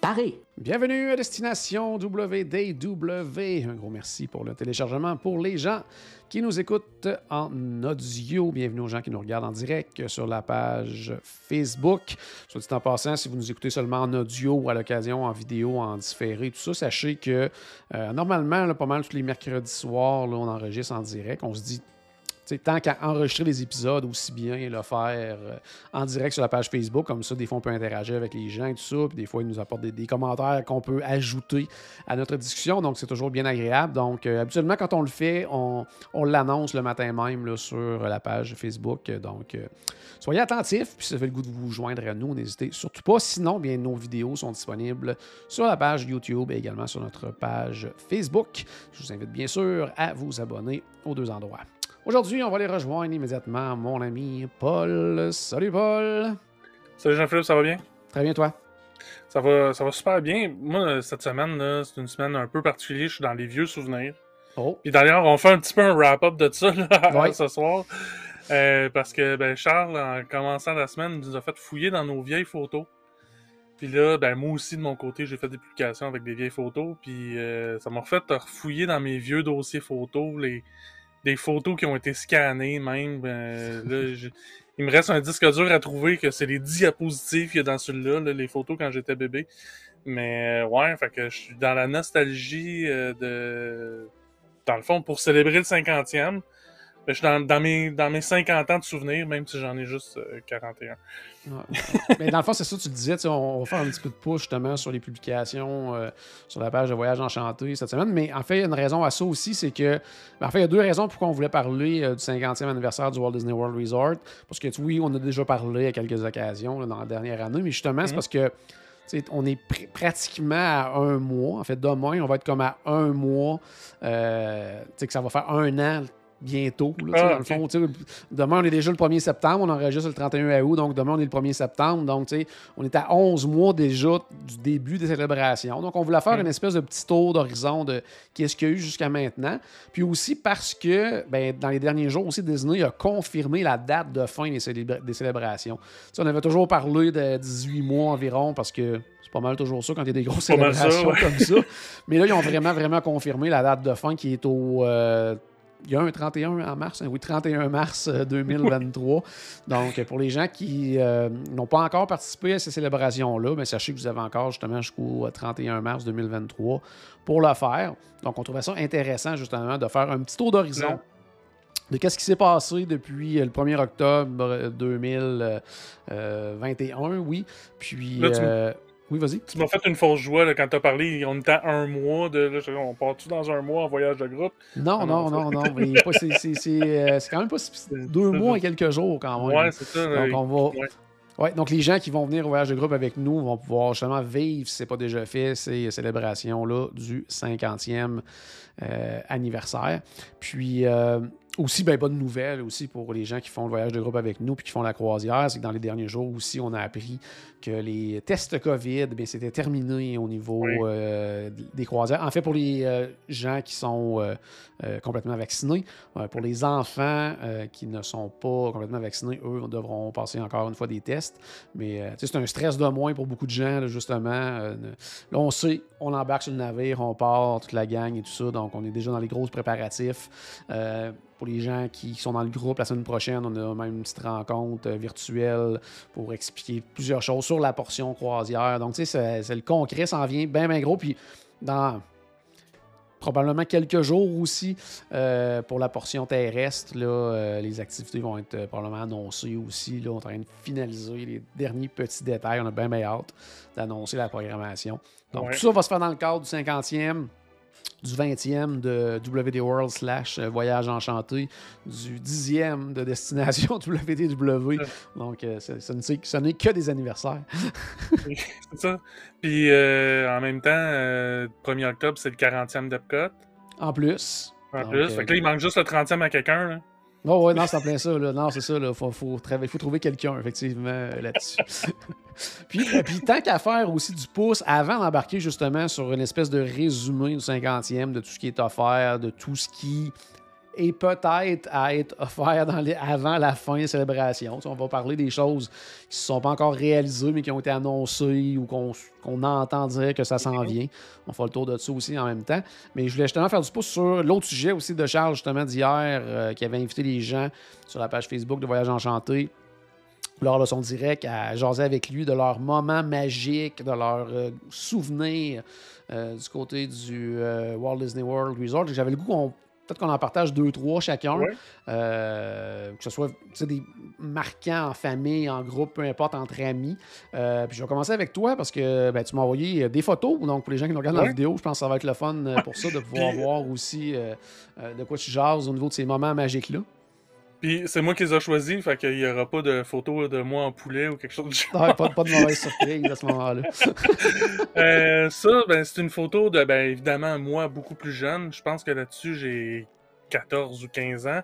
Paré. Bienvenue à Destination WDW. Un gros merci pour le téléchargement. Pour les gens qui nous écoutent en audio, bienvenue aux gens qui nous regardent en direct sur la page Facebook. Soit dit en passant, si vous nous écoutez seulement en audio ou à l'occasion en vidéo, en différé, tout ça, sachez que euh, normalement, pas mal tous les mercredis soirs, on enregistre en direct. On se dit T'sais, tant qu'à enregistrer les épisodes, aussi bien le faire euh, en direct sur la page Facebook. Comme ça, des fois, on peut interagir avec les gens et tout ça. Puis des fois, ils nous apportent des, commentaires qu'on peut ajouter à notre discussion. Donc, c'est toujours bien agréable. Donc, euh, habituellement, quand on le fait, on, on l'annonce le matin même sur la page Facebook. Donc, euh, soyez attentifs. Puis, si vous avez le goût de vous joindre à nous, n'hésitez surtout pas. Sinon, bien, nos vidéos sont disponibles sur la page YouTube et également sur notre page Facebook. Je vous invite bien sûr à vous abonner aux deux endroits. Aujourd'hui, on va aller rejoindre immédiatement mon ami Paul. Salut Paul. Salut Jean-Philippe, ça va bien? Très bien, toi? Ça va, ça va super bien. Moi, cette semaine, c'est une semaine un peu particulière. Je suis dans les vieux souvenirs. Oh. Puis d'ailleurs, on fait un petit peu un wrap-up de ça là, Ouais. ce soir. Euh, parce que ben, Charles, en commençant la semaine, nous a fait fouiller dans nos vieilles photos. Puis là, ben, moi aussi, de mon côté, j'ai fait des publications avec des vieilles photos. Puis euh, ça m'a refait refouiller dans mes vieux dossiers photos, les, des photos qui ont été scannées même. Là, j'ai- il me reste un disque dur à trouver que c'est les diapositives qu'il y a dans celui-là, là, les photos quand j'étais bébé. Mais euh, ouais, fait que je suis dans la nostalgie euh, de. Dans le fond, pour célébrer le 50e. Ben, Je suis dans, dans mes, dans mes 50 ans de souvenirs, même si j'en ai juste euh, 41. Ouais. Mais dans le fond, c'est ça, tu le disais, tu sais, on va faire un petit peu de push justement sur les publications euh, sur la page de Voyage Enchanté cette semaine. Mais en fait, il y a une raison à ça aussi, c'est que. ben, en fait, il y a deux raisons pourquoi on voulait parler euh, du 50e anniversaire du Walt Disney World Resort. Parce que, oui, on a déjà parlé à quelques occasions là, dans la dernière année, mais justement, c'est Mhm. parce que. tu sais, on est pr- pratiquement à un mois. En fait, demain, on va être comme à un mois. Euh, tu sais, que ça va faire un an bientôt. là, Ah, dans le fond, demain, on est déjà le 1er septembre. On enregistre le 31 août. Donc, demain, on est le 1er septembre. Donc, tu sais, on est à 11 mois déjà du début des célébrations. Donc, on voulait faire Mm. une espèce de petit tour d'horizon de qu'est-ce qu'il y a eu jusqu'à maintenant. Puis aussi parce que, ben, dans les derniers jours aussi, Disney a confirmé la date de fin des, célébra- des célébrations. On avait toujours parlé de 18 mois environ parce que c'est pas mal toujours ça quand il y a des grosses ça, célébrations ouais. comme ça. Mais là, ils ont vraiment, vraiment confirmé la date de fin qui est au. euh, il y a un 31 en mars, hein, oui, 31 mars euh, 2023. Donc, euh, pour les gens qui euh, n'ont pas encore participé à ces célébrations-là, ben, sachez que vous avez encore justement jusqu'au euh, 31 mars 2023 pour le faire. Donc, on trouvait ça intéressant justement de faire un petit tour d'horizon de qu'est-ce qui s'est passé depuis euh, le 1er octobre euh, 2021, oui. Puis, Là, tu m- euh, oui, vas-y. Tu m'as fait une fausse joie là, quand t'as parlé. On était à un mois de. Là, on part-tu dans un mois en voyage de groupe? Non, Ah non, non, non, mais c'est- euh, c'est quand même pas si- deux mois et quelques jours quand même. Ouais, c'est ça. Donc, on va. Ouais. Ouais, donc les gens qui vont venir au voyage de groupe avec nous vont pouvoir justement vivre, si ce n'est pas déjà fait, ces célébrations-là du 50e euh, anniversaire. Puis euh, aussi, ben, bonne nouvelle aussi pour les gens qui font le voyage de groupe avec nous puis qui font la croisière, c'est que dans les derniers jours aussi, on a appris que les tests COVID, bien, c'était terminé au niveau Oui. euh, des croisières. En fait, pour les euh, gens qui sont euh, complètement vaccinés, pour les enfants qui ne sont pas complètement vaccinés, eux devront passer encore une fois des tests. Mais c'est un stress de moins pour beaucoup de gens, là, justement. Là, on sait, on embarque sur le navire, on part, toute la gang et tout ça. Donc, on est déjà dans les gros préparatifs. Pour les gens qui sont dans le groupe, la semaine prochaine, on a même une petite rencontre virtuelle pour expliquer plusieurs choses sur la portion croisière. Donc, tu sais, c'est- le concret, ça en vient bien, bien gros. Puis, dans probablement quelques jours aussi euh, pour la portion terrestre. Là, euh, les activités vont être euh, probablement annoncées aussi. Là, on est en train de finaliser les derniers petits détails. On a bien, bien hâte d'annoncer la programmation. Donc, Ouais. tout ça va se faire dans le cadre du 50e. Du 20e de WD World slash euh, Voyage Enchanté, du 10e de Destination WDW. Donc, euh, ça, ça n'est que des anniversaires. c'est ça. Puis, euh, en même temps, 1er octobre, c'est le 40e d'Epcot. En plus. En plus. Fait que là, il manque juste le 30e à quelqu'un. Oh, ouais, non, c'est en plein ça. Là. Non, c'est ça. Il faut, trouver quelqu'un, effectivement, là-dessus. puis, euh, puis, tant qu'à faire aussi du pouce, avant d'embarquer justement sur une espèce de résumé du 50e de tout ce qui est offert, de tout ce qui et peut-être à être offert avant la fin des célébrations. on va parler des choses qui ne sont pas encore réalisées, mais qui ont été annoncées ou qu'on entend dire que ça s'en vient. On fera le tour de ça aussi en même temps. Mais je voulais justement faire du pouce sur l'autre sujet aussi de Charles, justement, d'hier, euh, qui avait invité les gens sur la page Facebook de Voyage Enchanté lors de son direct à jaser avec lui de leurs moments magiques, de leurs euh, souvenirs euh, du côté du Walt Disney World Resort. J'avais le goût qu'on Peut-être qu'on en partage deux, trois chacun. Euh, que ce soit des marquants en famille, en groupe, peu importe, entre amis. Euh, puis je vais commencer avec toi parce que ben, tu m'as envoyé euh, des photos. Donc, pour les gens qui nous regardent la vidéo, je pense que ça va être le fun pour ça de pouvoir voir aussi de quoi tu jases au niveau de ces moments magiques-là. Puis c'est moi qui les ai choisis, fait qu'il n'y aura pas de photos de moi en poulet ou quelque chose du genre. pas, pas, de mauvaise surprise à ce moment-là. euh, ça, ben, c'est une photo de, ben, évidemment, moi beaucoup plus jeune. Je pense que là-dessus, j'ai 14 ou 15 ans.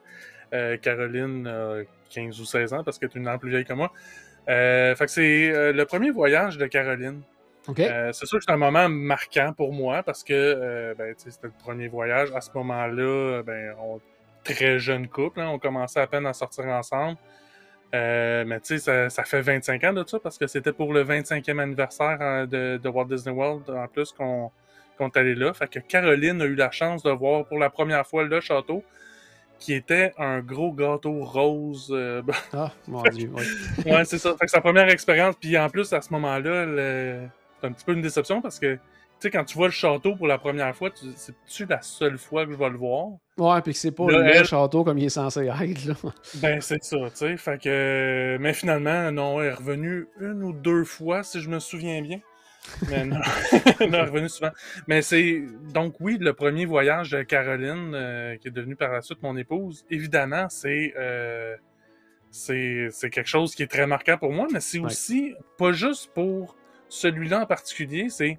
Euh, Caroline, 15 ou 16 ans, parce qu'elle est une an plus vieille que moi. Euh, fait que c'est euh, le premier voyage de Caroline. Okay. c'est sûr que c'est un moment marquant pour moi parce que ben, c'était le premier voyage. À ce moment-là, ben, on très jeune couple. Hein. On commençait à peine à sortir ensemble. Euh, mais tu sais, ça, fait 25 ans de ça parce que c'était pour le 25e anniversaire hein, de, Walt Disney World en plus qu'on est allé là. Fait que Caroline a eu la chance de voir pour la première fois le château qui était un gros gâteau rose. Euh, ah, mon Dieu, oui. ouais, c'est ça. Fait que sa première expérience. Puis en plus, à ce moment-là, c'est un petit peu une déception parce que sais, quand tu vois le château pour la première fois, c'est-tu la seule fois que je vais le voir? Ouais, puis que c'est pas le château comme il est censé être, là. Ben, c'est ça, tu sais. Fait que. Mais finalement, non, elle est revenu une ou deux fois, si je me souviens bien. Mais non, elle est revenu souvent. Mais c'est. Donc, oui, le premier voyage de Caroline, euh, qui est devenue par la suite mon épouse, évidemment, c'est. Euh, c'est quelque chose qui est très marquant pour moi, mais c'est aussi pas juste pour celui-là en particulier, c'est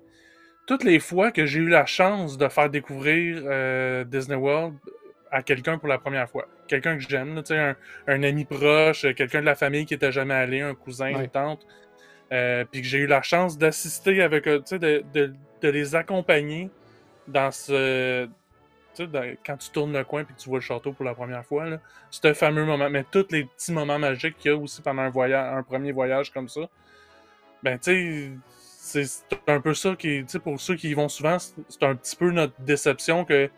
toutes les fois que j'ai eu la chance de faire découvrir euh, Disney World à quelqu'un pour la première fois, quelqu'un que j'aime, un, un ami proche, quelqu'un de la famille qui était jamais allé, un cousin, une tante, euh, puis que j'ai eu la chance d'assister avec eux, de, de, de, les accompagner dans ce. quand tu tournes le coin et que tu vois le château pour la première fois, c'est un fameux moment. Mais tous les petits moments magiques qu'il y a aussi pendant un voyage, un premier voyage comme ça, ben tu sais, c'est un peu ça qui, sais, pour ceux qui y vont souvent, c'est un petit peu notre déception que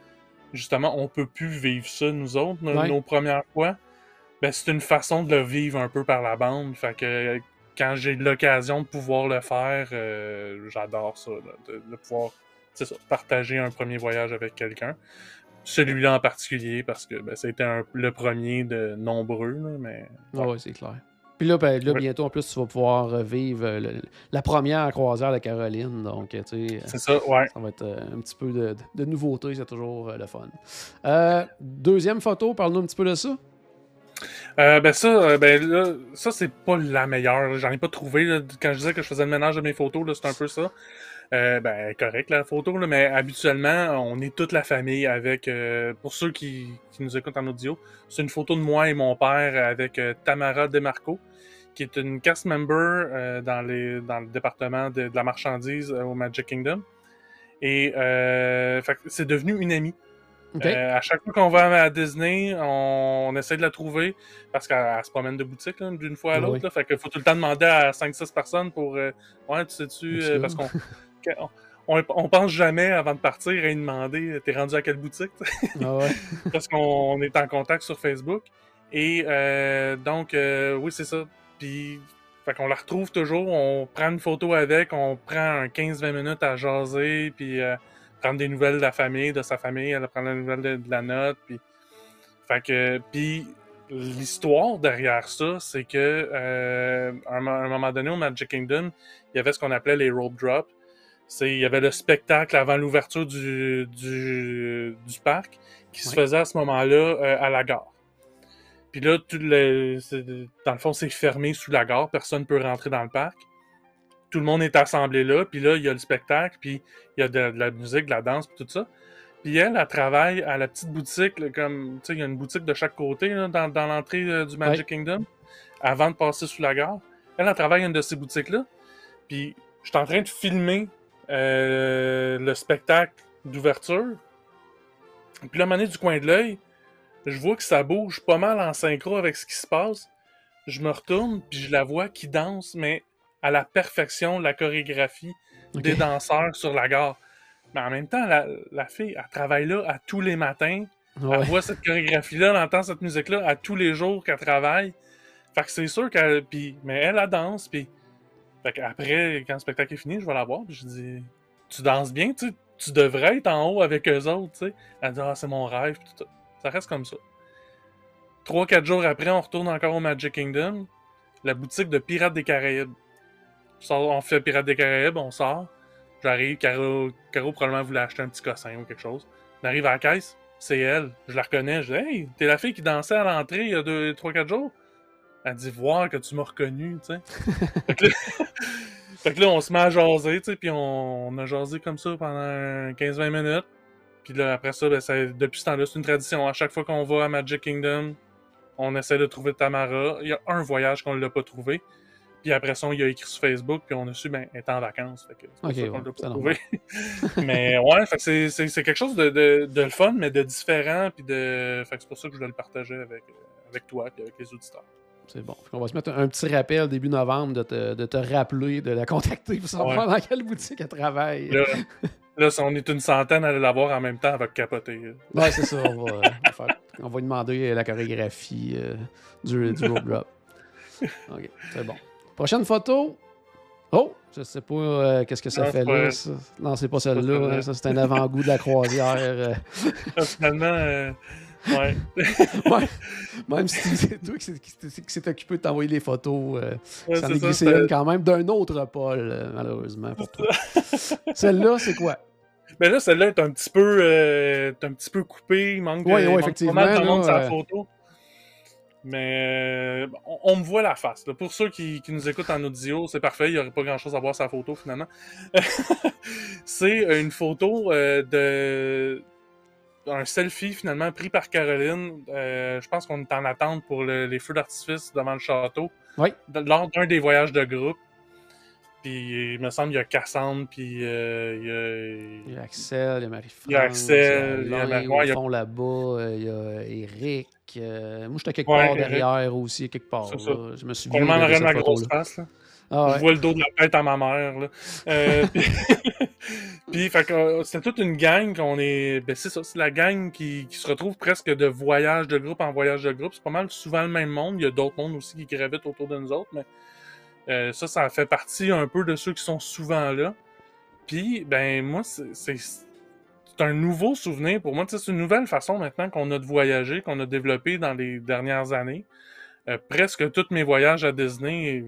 justement on peut plus vivre ça nous autres, nos, premières fois. Ben, c'est une façon de le vivre un peu par la bande. Fait que quand j'ai l'occasion de pouvoir le faire, euh, j'adore ça, de, pouvoir partager un premier voyage avec quelqu'un. Celui-là en particulier, parce que ben, c'était le premier de nombreux, mais. Ah ouais, c'est clair. Puis là, ben, là bientôt, en plus, tu vas pouvoir vivre euh, la première croisière de Caroline. Donc, tu sais. C'est ça, ouais. Ça va être euh, un petit peu de, de nouveauté, c'est toujours euh, le fun. deuxième photo, parle-nous un petit peu de ça. ben ça, ben là, ça c'est pas la meilleure. J'en ai pas trouvé. Quand je disais que je faisais le ménage de mes photos, c'est un peu ça. ben correct la photo, mais habituellement, on est toute la famille avec. pour ceux qui, qui, nous écoutent en audio, c'est une photo de moi et mon père avec Tamara Demarco qui est une cast member euh, dans, les, dans le département de, la marchandise euh, au Magic Kingdom. Et euh, c'est devenu une amie. à chaque fois qu'on va à Disney, on, essaie de la trouver parce qu'elle se promène de boutique d'une fois à l'autre. Fait qu'il faut tout le temps demander à 5-6 personnes pour Ouais, tu sais-tu, parce qu'on. on, pense jamais avant de partir à lui demander T'es rendu à quelle boutique ah ouais. Parce qu'on est en contact sur Facebook. Et donc, oui, c'est ça. Puis, fait qu'on la retrouve toujours, on prend une photo avec, on prend un 15-20 minutes à jaser, puis euh, prendre des nouvelles de la famille, de sa famille, elle prend la nouvelle de, la note, puis... Fait que, puis l'histoire derrière ça, c'est que euh, à un, moment donné au Magic Kingdom, il y avait ce qu'on appelait les rope drops. c'est il y avait le spectacle avant l'ouverture du, du, du parc qui se faisait à ce moment-là euh, à la gare. Puis là, tout le, dans le fond, c'est fermé sous la gare, personne ne peut rentrer dans le parc. Tout le monde est assemblé là, puis là, il y a le spectacle, puis il y a de, de la musique, de la danse, puis tout ça. Puis elle, elle travaille à la petite boutique, là, comme, tu sais, il y a une boutique de chaque côté là, dans, dans l'entrée euh, du Magic Kingdom, avant de passer sous la gare. Elle, elle travaille à une de ces boutiques-là. Puis je suis en train de filmer euh, le spectacle d'ouverture. Puis là, à un moment donné, du coin de l'œil, je vois que ça bouge pas mal en synchro avec ce qui se passe. Je me retourne, puis je la vois qui danse, mais à la perfection, la chorégraphie des danseurs sur la gare. Mais en même temps, la, la fille, elle travaille là à tous les matins. Ouais. Elle voit cette chorégraphie-là, elle entend cette musique-là à tous les jours qu'elle travaille. Fait que c'est sûr qu'elle. Puis, mais elle, elle danse. Puis, fait qu'après, quand le spectacle est fini, je vais la voir. Puis je dis Tu danses bien, tu tu devrais être en haut avec eux autres, tu sais. Elle dit Ah, c'est mon rêve. Puis tout ça. reste comme ça. Trois, quatre jours après, on retourne encore au Magic Kingdom. La boutique de Pirates des Caraïbes. On fait Pirates des Caraïbes, on sort. J'arrive, Caro, Caro probablement voulait acheter un petit cossin ou quelque chose. On arrive à la caisse, c'est elle. Je la reconnais. Je dis Hey, t'es la fille qui dansait à l'entrée il y a 3-4 jours? Elle dit Voir que tu m'as reconnu, tu sais. fait, que là, fait que là, on se met à jaser, tu sais, puis on, on a jasé comme ça pendant 15-20 minutes. Puis là, après ça, ben, ça- depuis ce temps-là, c'est une tradition. À chaque fois qu'on va à Magic Kingdom, on essaie de trouver Tamara. Il y a un voyage qu'on ne l'a pas trouvé. Puis après ça, il a écrit sur Facebook, puis on a su, ben, elle est en vacances. Fait que c'est pour Ok, ça qu'on ouais, l'a pas trouvé. mais ouais, c'est, quelque chose de, de, de le fun, mais de différent. Puis de... Fait que c'est pour ça que je voulais le partager avec, euh, avec toi et avec les auditeurs. C'est bon. Qu'on va se mettre un petit rappel début novembre de te, de te rappeler, de la contacter pour savoir dans quelle boutique elle travaille. là, si on est une centaine à aller la voir en même temps, va capoter. Ouais, c'est ça. On va, on va faire- on va lui demander la chorégraphie euh, du, du rope drop. OK, c'est bon. Prochaine photo. Oh, je sais pas euh, qu'est-ce que ça Non, fait là. ça. Non, c'est pas celle-là. Ça, c'est un avant-goût de la croisière. euh. Finalement, euh, ouais. Ouais. Même si c'est toi qui s'est- occupé de t'envoyer les photos, euh, Ouais, ça en est glissé une quand même d'un autre Paul, euh, malheureusement pour toi. Celle-là, c'est quoi? Mais là, celle-là est un petit peu, euh, un petit peu coupée. Il manque, de- Ouais, ouais, effectivement, pas mal de monde euh, photo. Mais on, on me voit la face. là. Pour ceux qui, qui nous écoutent en audio, c'est parfait. Il n'y aurait pas grand-chose à voir sa photo finalement. c'est une photo euh, de un selfie finalement pris par Caroline. Euh, je pense qu'on est en attente pour le- les feux d'artifice devant le château. Oui. Lors d'un des voyages de groupe. Puis il me semble qu'il y a Cassandre, puis euh, il y a- Il y a Axel, il y a Marie-France. Il y a Axel, il y a ouais, il y a- fond là-bas, euh, il y a Eric. euh, moi, j'étais quelque Ouais, part Eric. derrière aussi, quelque part. Ça. Je me souviens Probablement en de arrière de cette ma grosse face. Là. Ah, Je ouais. vois le dos de la tête à ma mère. Là. Euh, puis, puis, euh, c'est toute une gang qu'on est. Ben, c'est ça, c'est la gang qui, se retrouve presque de voyage de groupe en voyage de groupe. C'est pas mal souvent le même monde. Il y a d'autres mondes aussi qui gravitent autour de nous autres, mais euh, ça, ça fait partie un peu de ceux qui sont souvent là. Puis, ben, moi, c'est. un nouveau souvenir pour moi. C'est une nouvelle façon maintenant qu'on a de voyager, qu'on a développé dans les dernières années. Euh, presque tous mes voyages à Disney,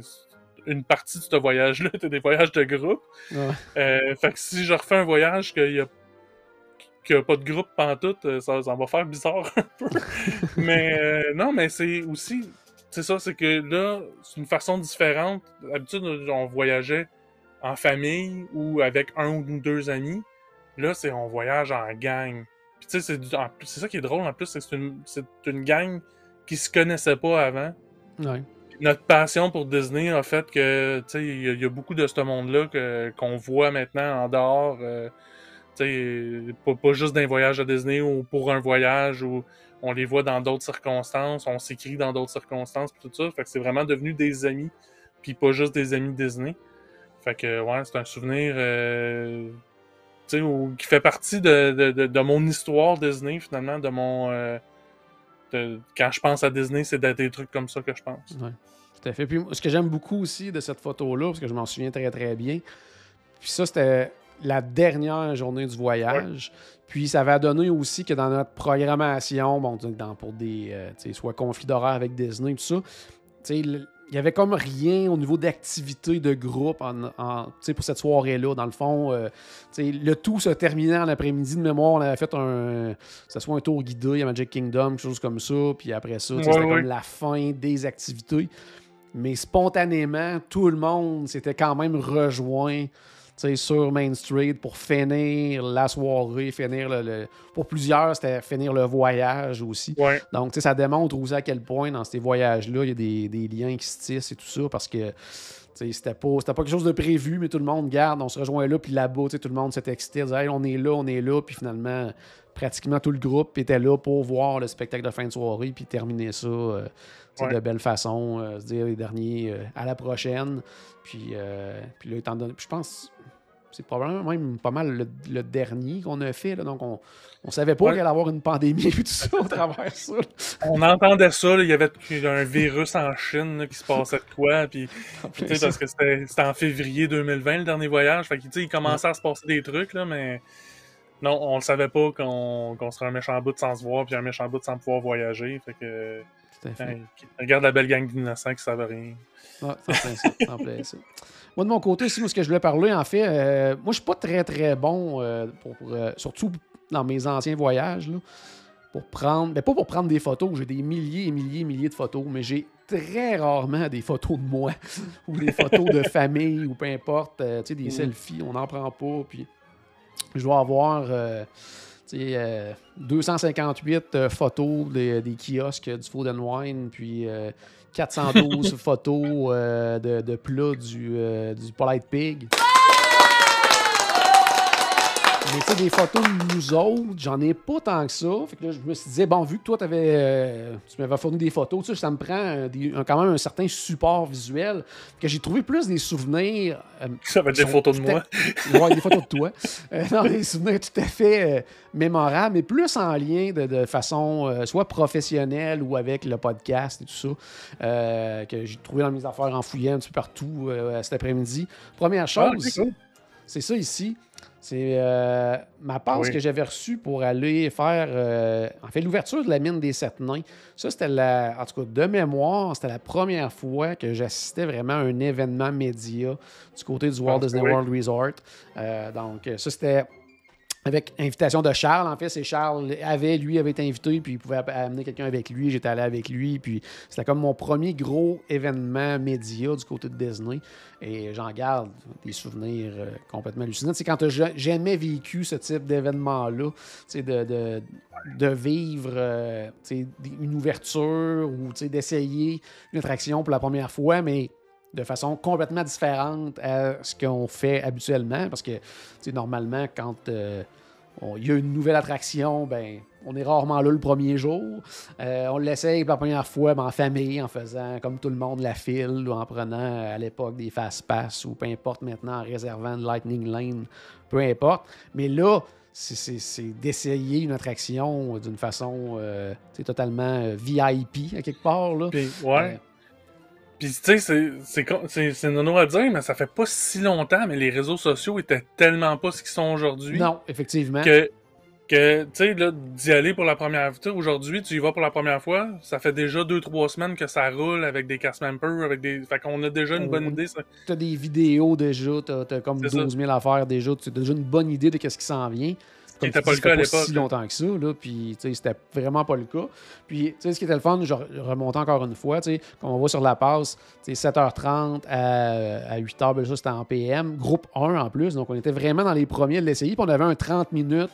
une partie de ce voyage-là était des voyages de groupe. Ouais. Euh, fait que si je refais un voyage qu'il y a, a pas de groupe pantoute, euh, ça, ça va faire bizarre un peu. mais euh, non, mais c'est aussi, c'est ça, c'est que là, c'est une façon différente. D'habitude, on voyageait en famille ou avec un ou deux amis. Là, c'est on voyage en gang. Puis tu sais, c'est ça qui est drôle en plus, c'est que c'est une, c'est une gang qui se connaissait pas avant Ouais. Notre passion pour Disney a fait que, tu sais, il y, a- beaucoup de ce monde-là qu'on voit maintenant en dehors. euh, tu sais, pas, juste d'un voyage à Disney ou pour un voyage ou on les voit dans d'autres circonstances, on s'écrit dans d'autres circonstances, tout ça. Fait que c'est vraiment devenu des amis, puis pas juste des amis Disney. Fait que, ouais, c'est un souvenir, euh, où- qui fait partie de, de, de, mon histoire Disney, finalement, de mon. euh, quand je pense à Disney, c'est de- des trucs comme ça que je pense. Ouais, tout à fait. Puis ce que j'aime beaucoup aussi de cette photo-là, parce que je m'en souviens très très bien, puis ça, c'était la dernière journée du voyage. Puis ça va donner aussi que dans notre programmation, bon, dans, pour des, euh, tu sais, soit conflits d'horaire avec Disney, tout ça, tu sais, le- il y avait comme rien au niveau d'activité de groupe en, pour cette soirée-là. Dans le fond, euh, le tout se terminait en après-midi de mémoire. On avait fait un, que ce soit un tour guidé à Magic Kingdom, quelque chose comme ça. Puis après ça, Ouais, c'était ouais. comme la fin des activités. Mais spontanément, tout le monde s'était quand même rejoint sur Main Street pour finir la soirée, finir le, le- pour plusieurs, c'était finir le voyage aussi. Ouais. Donc, ça démontre aussi à quel point dans ces voyages-là, il y a des, des liens qui se tissent et tout ça parce que c'était pas, pas quelque chose de prévu, mais tout le monde garde, on se rejoint là, puis là-bas, tout le monde s'était excité, disait, Hey, on est là, on est là, puis finalement, pratiquement tout le groupe était là pour voir le spectacle de fin de soirée, puis terminer ça euh, Ouais. de belle façon, euh, se dire les derniers euh, à la prochaine. Puis, euh, puis là, étant donné, je pense c'est probablement même pas mal le, le dernier qu'on a fait. là. donc, on, on savait pas Ouais. qu'il allait y avoir une pandémie et tout ça au travers ça. là. On entendait ça, là, il y avait un virus en Chine qui se passait de quoi, puis tu sais, parce que c'était en février 2020 le dernier voyage, fait que tu sais, il commençait à se passer des trucs, là, mais non, on le savait pas qu'on serait un méchant bout sans se voir, puis un méchant bout sans pouvoir voyager, fait que Tout à fait. hey, regarde la belle gang d'innocents qui savent rien. Ouais, ça ça, Moi, de mon côté, aussi, moi, ce que je voulais parler, en fait, euh, moi, je suis pas très, très bon, euh, pour, pour, euh, surtout dans mes anciens voyages, là, pour prendre, mais pas pour prendre des photos, j'ai des milliers et milliers et milliers de photos, mais j'ai très rarement des photos de moi ou des photos de famille ou peu importe, tu sais, des Mhm. selfies, on n'en prend pas, puis je dois avoir... euh, tu sais, euh, 258 euh, photos des, des kiosques du Food and Wine, puis euh, 412 photos euh, de, de plats du, euh, du Polite Pig. Mais tu sais, des photos de nous autres, j'en ai pas tant que ça. Fait que là, je me suis dit, bon, vu que toi, t'avais, euh, tu m'avais fourni des photos, tu sais, ça me prend un- des- un- quand même un certain support visuel. que j'ai trouvé plus des souvenirs. euh, Ça va être des photos de moi. Ouais, des photos de toi. Euh, non, des souvenirs tout à fait mémorables, mais plus en lien de, de façon soit professionnelle ou avec le podcast et tout ça, que j'ai trouvé dans mes affaires en fouillant un petit peu partout cet après-midi. Première Ah, chose, cool. c'est ça ici. C'est euh, ma passe Oui. que j'avais reçue pour aller faire, euh, en fait, l'ouverture de la mine des Sept Nains. Ça, c'était la, en tout cas, de mémoire, c'était la première fois que j'assistais vraiment à un événement média du côté du Walt Ah, Disney. World Resort. Euh, donc, ça, c'était avec invitation de Charles. En fait, c'est Charles avait, lui, avait été invité, puis il pouvait amener quelqu'un avec lui. J'étais allé avec lui, puis c'était comme mon premier gros événement média du côté de Disney. Et j'en garde des souvenirs euh, complètement hallucinants. C'est quand n'as jamais vécu ce type d'événement-là, de, de, de vivre euh, une ouverture ou d'essayer une attraction pour la première fois, mais de façon complètement différente à ce qu'on fait habituellement. Parce que, normalement, quand euh, il y a une nouvelle attraction, ben, on est rarement là le premier jour. Euh, on l'essaye pour la première fois ben, en famille, en faisant comme tout le monde la file, ou en prenant euh, à l'époque des fast-pass, ou peu importe maintenant, en réservant une Lightning Lane, peu importe. Mais là, c'est- d'essayer une attraction d'une façon euh, tu sais, totalement VIP, à quelque part. Là. Puis, ouais. Puis, tu sais, c'est- nono à dire, mais ça fait pas si longtemps, mais les réseaux sociaux étaient tellement pas ce qu'ils sont aujourd'hui. non, effectivement. Que, que tu sais, là, d'y aller pour la première fois, aujourd'hui, tu y vas pour la première fois, ça fait déjà deux, trois semaines que ça roule avec des cast members, avec des. Fait qu'on a déjà une bonne On- idée. ça. tu as des vidéos déjà, tu as, comme C'est 12 000 affaires déjà, tu as déjà une bonne idée de ce qui s'en vient. Comme était tu pas le cas à l'époque, si longtemps que ça, là, puis tu sais, c'était vraiment pas le cas. Puis, tu sais, ce qui était le fun, je re- je remonte encore une fois, tu sais, quand on voit sur la passe, tu sais, 7h30 à, à 8h, ben ça c'était en PM, groupe 1 en plus, donc on était vraiment dans les premiers de l'essayer, puis on avait un 30 minutes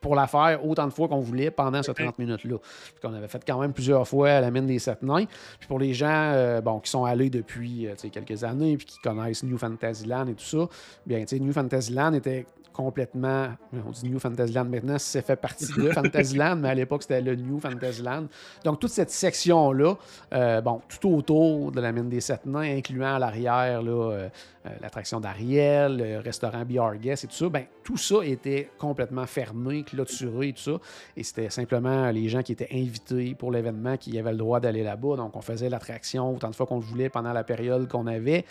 pour la faire autant de fois qu'on voulait pendant ce 30 minutes-là. Puis qu'on avait fait quand même plusieurs fois à la mine des Sept Nains. Puis pour les gens euh, bon, qui sont allés depuis euh, tu sais, quelques années puis qui connaissent New Fantasyland et tout ça, bien, tu sais, New Fantasyland était complètement. On dit New Fantasyland maintenant, c'est fait partie de Fantasyland, mais à l'époque, c'était le New Fantasyland. Donc, toute cette section-là, euh, bon, tout autour de la mine des Sept Nains, incluant à l'arrière euh, euh, l'attraction d'Ariel, le restaurant BR Guest et tout ça, ben, tout ça était complètement fermé, clôturé et tout ça. Et c'était simplement les gens qui étaient invités pour l'événement qui avaient le droit d'aller là-bas. Donc, on faisait l'attraction autant de fois qu'on voulait pendant la période qu'on avait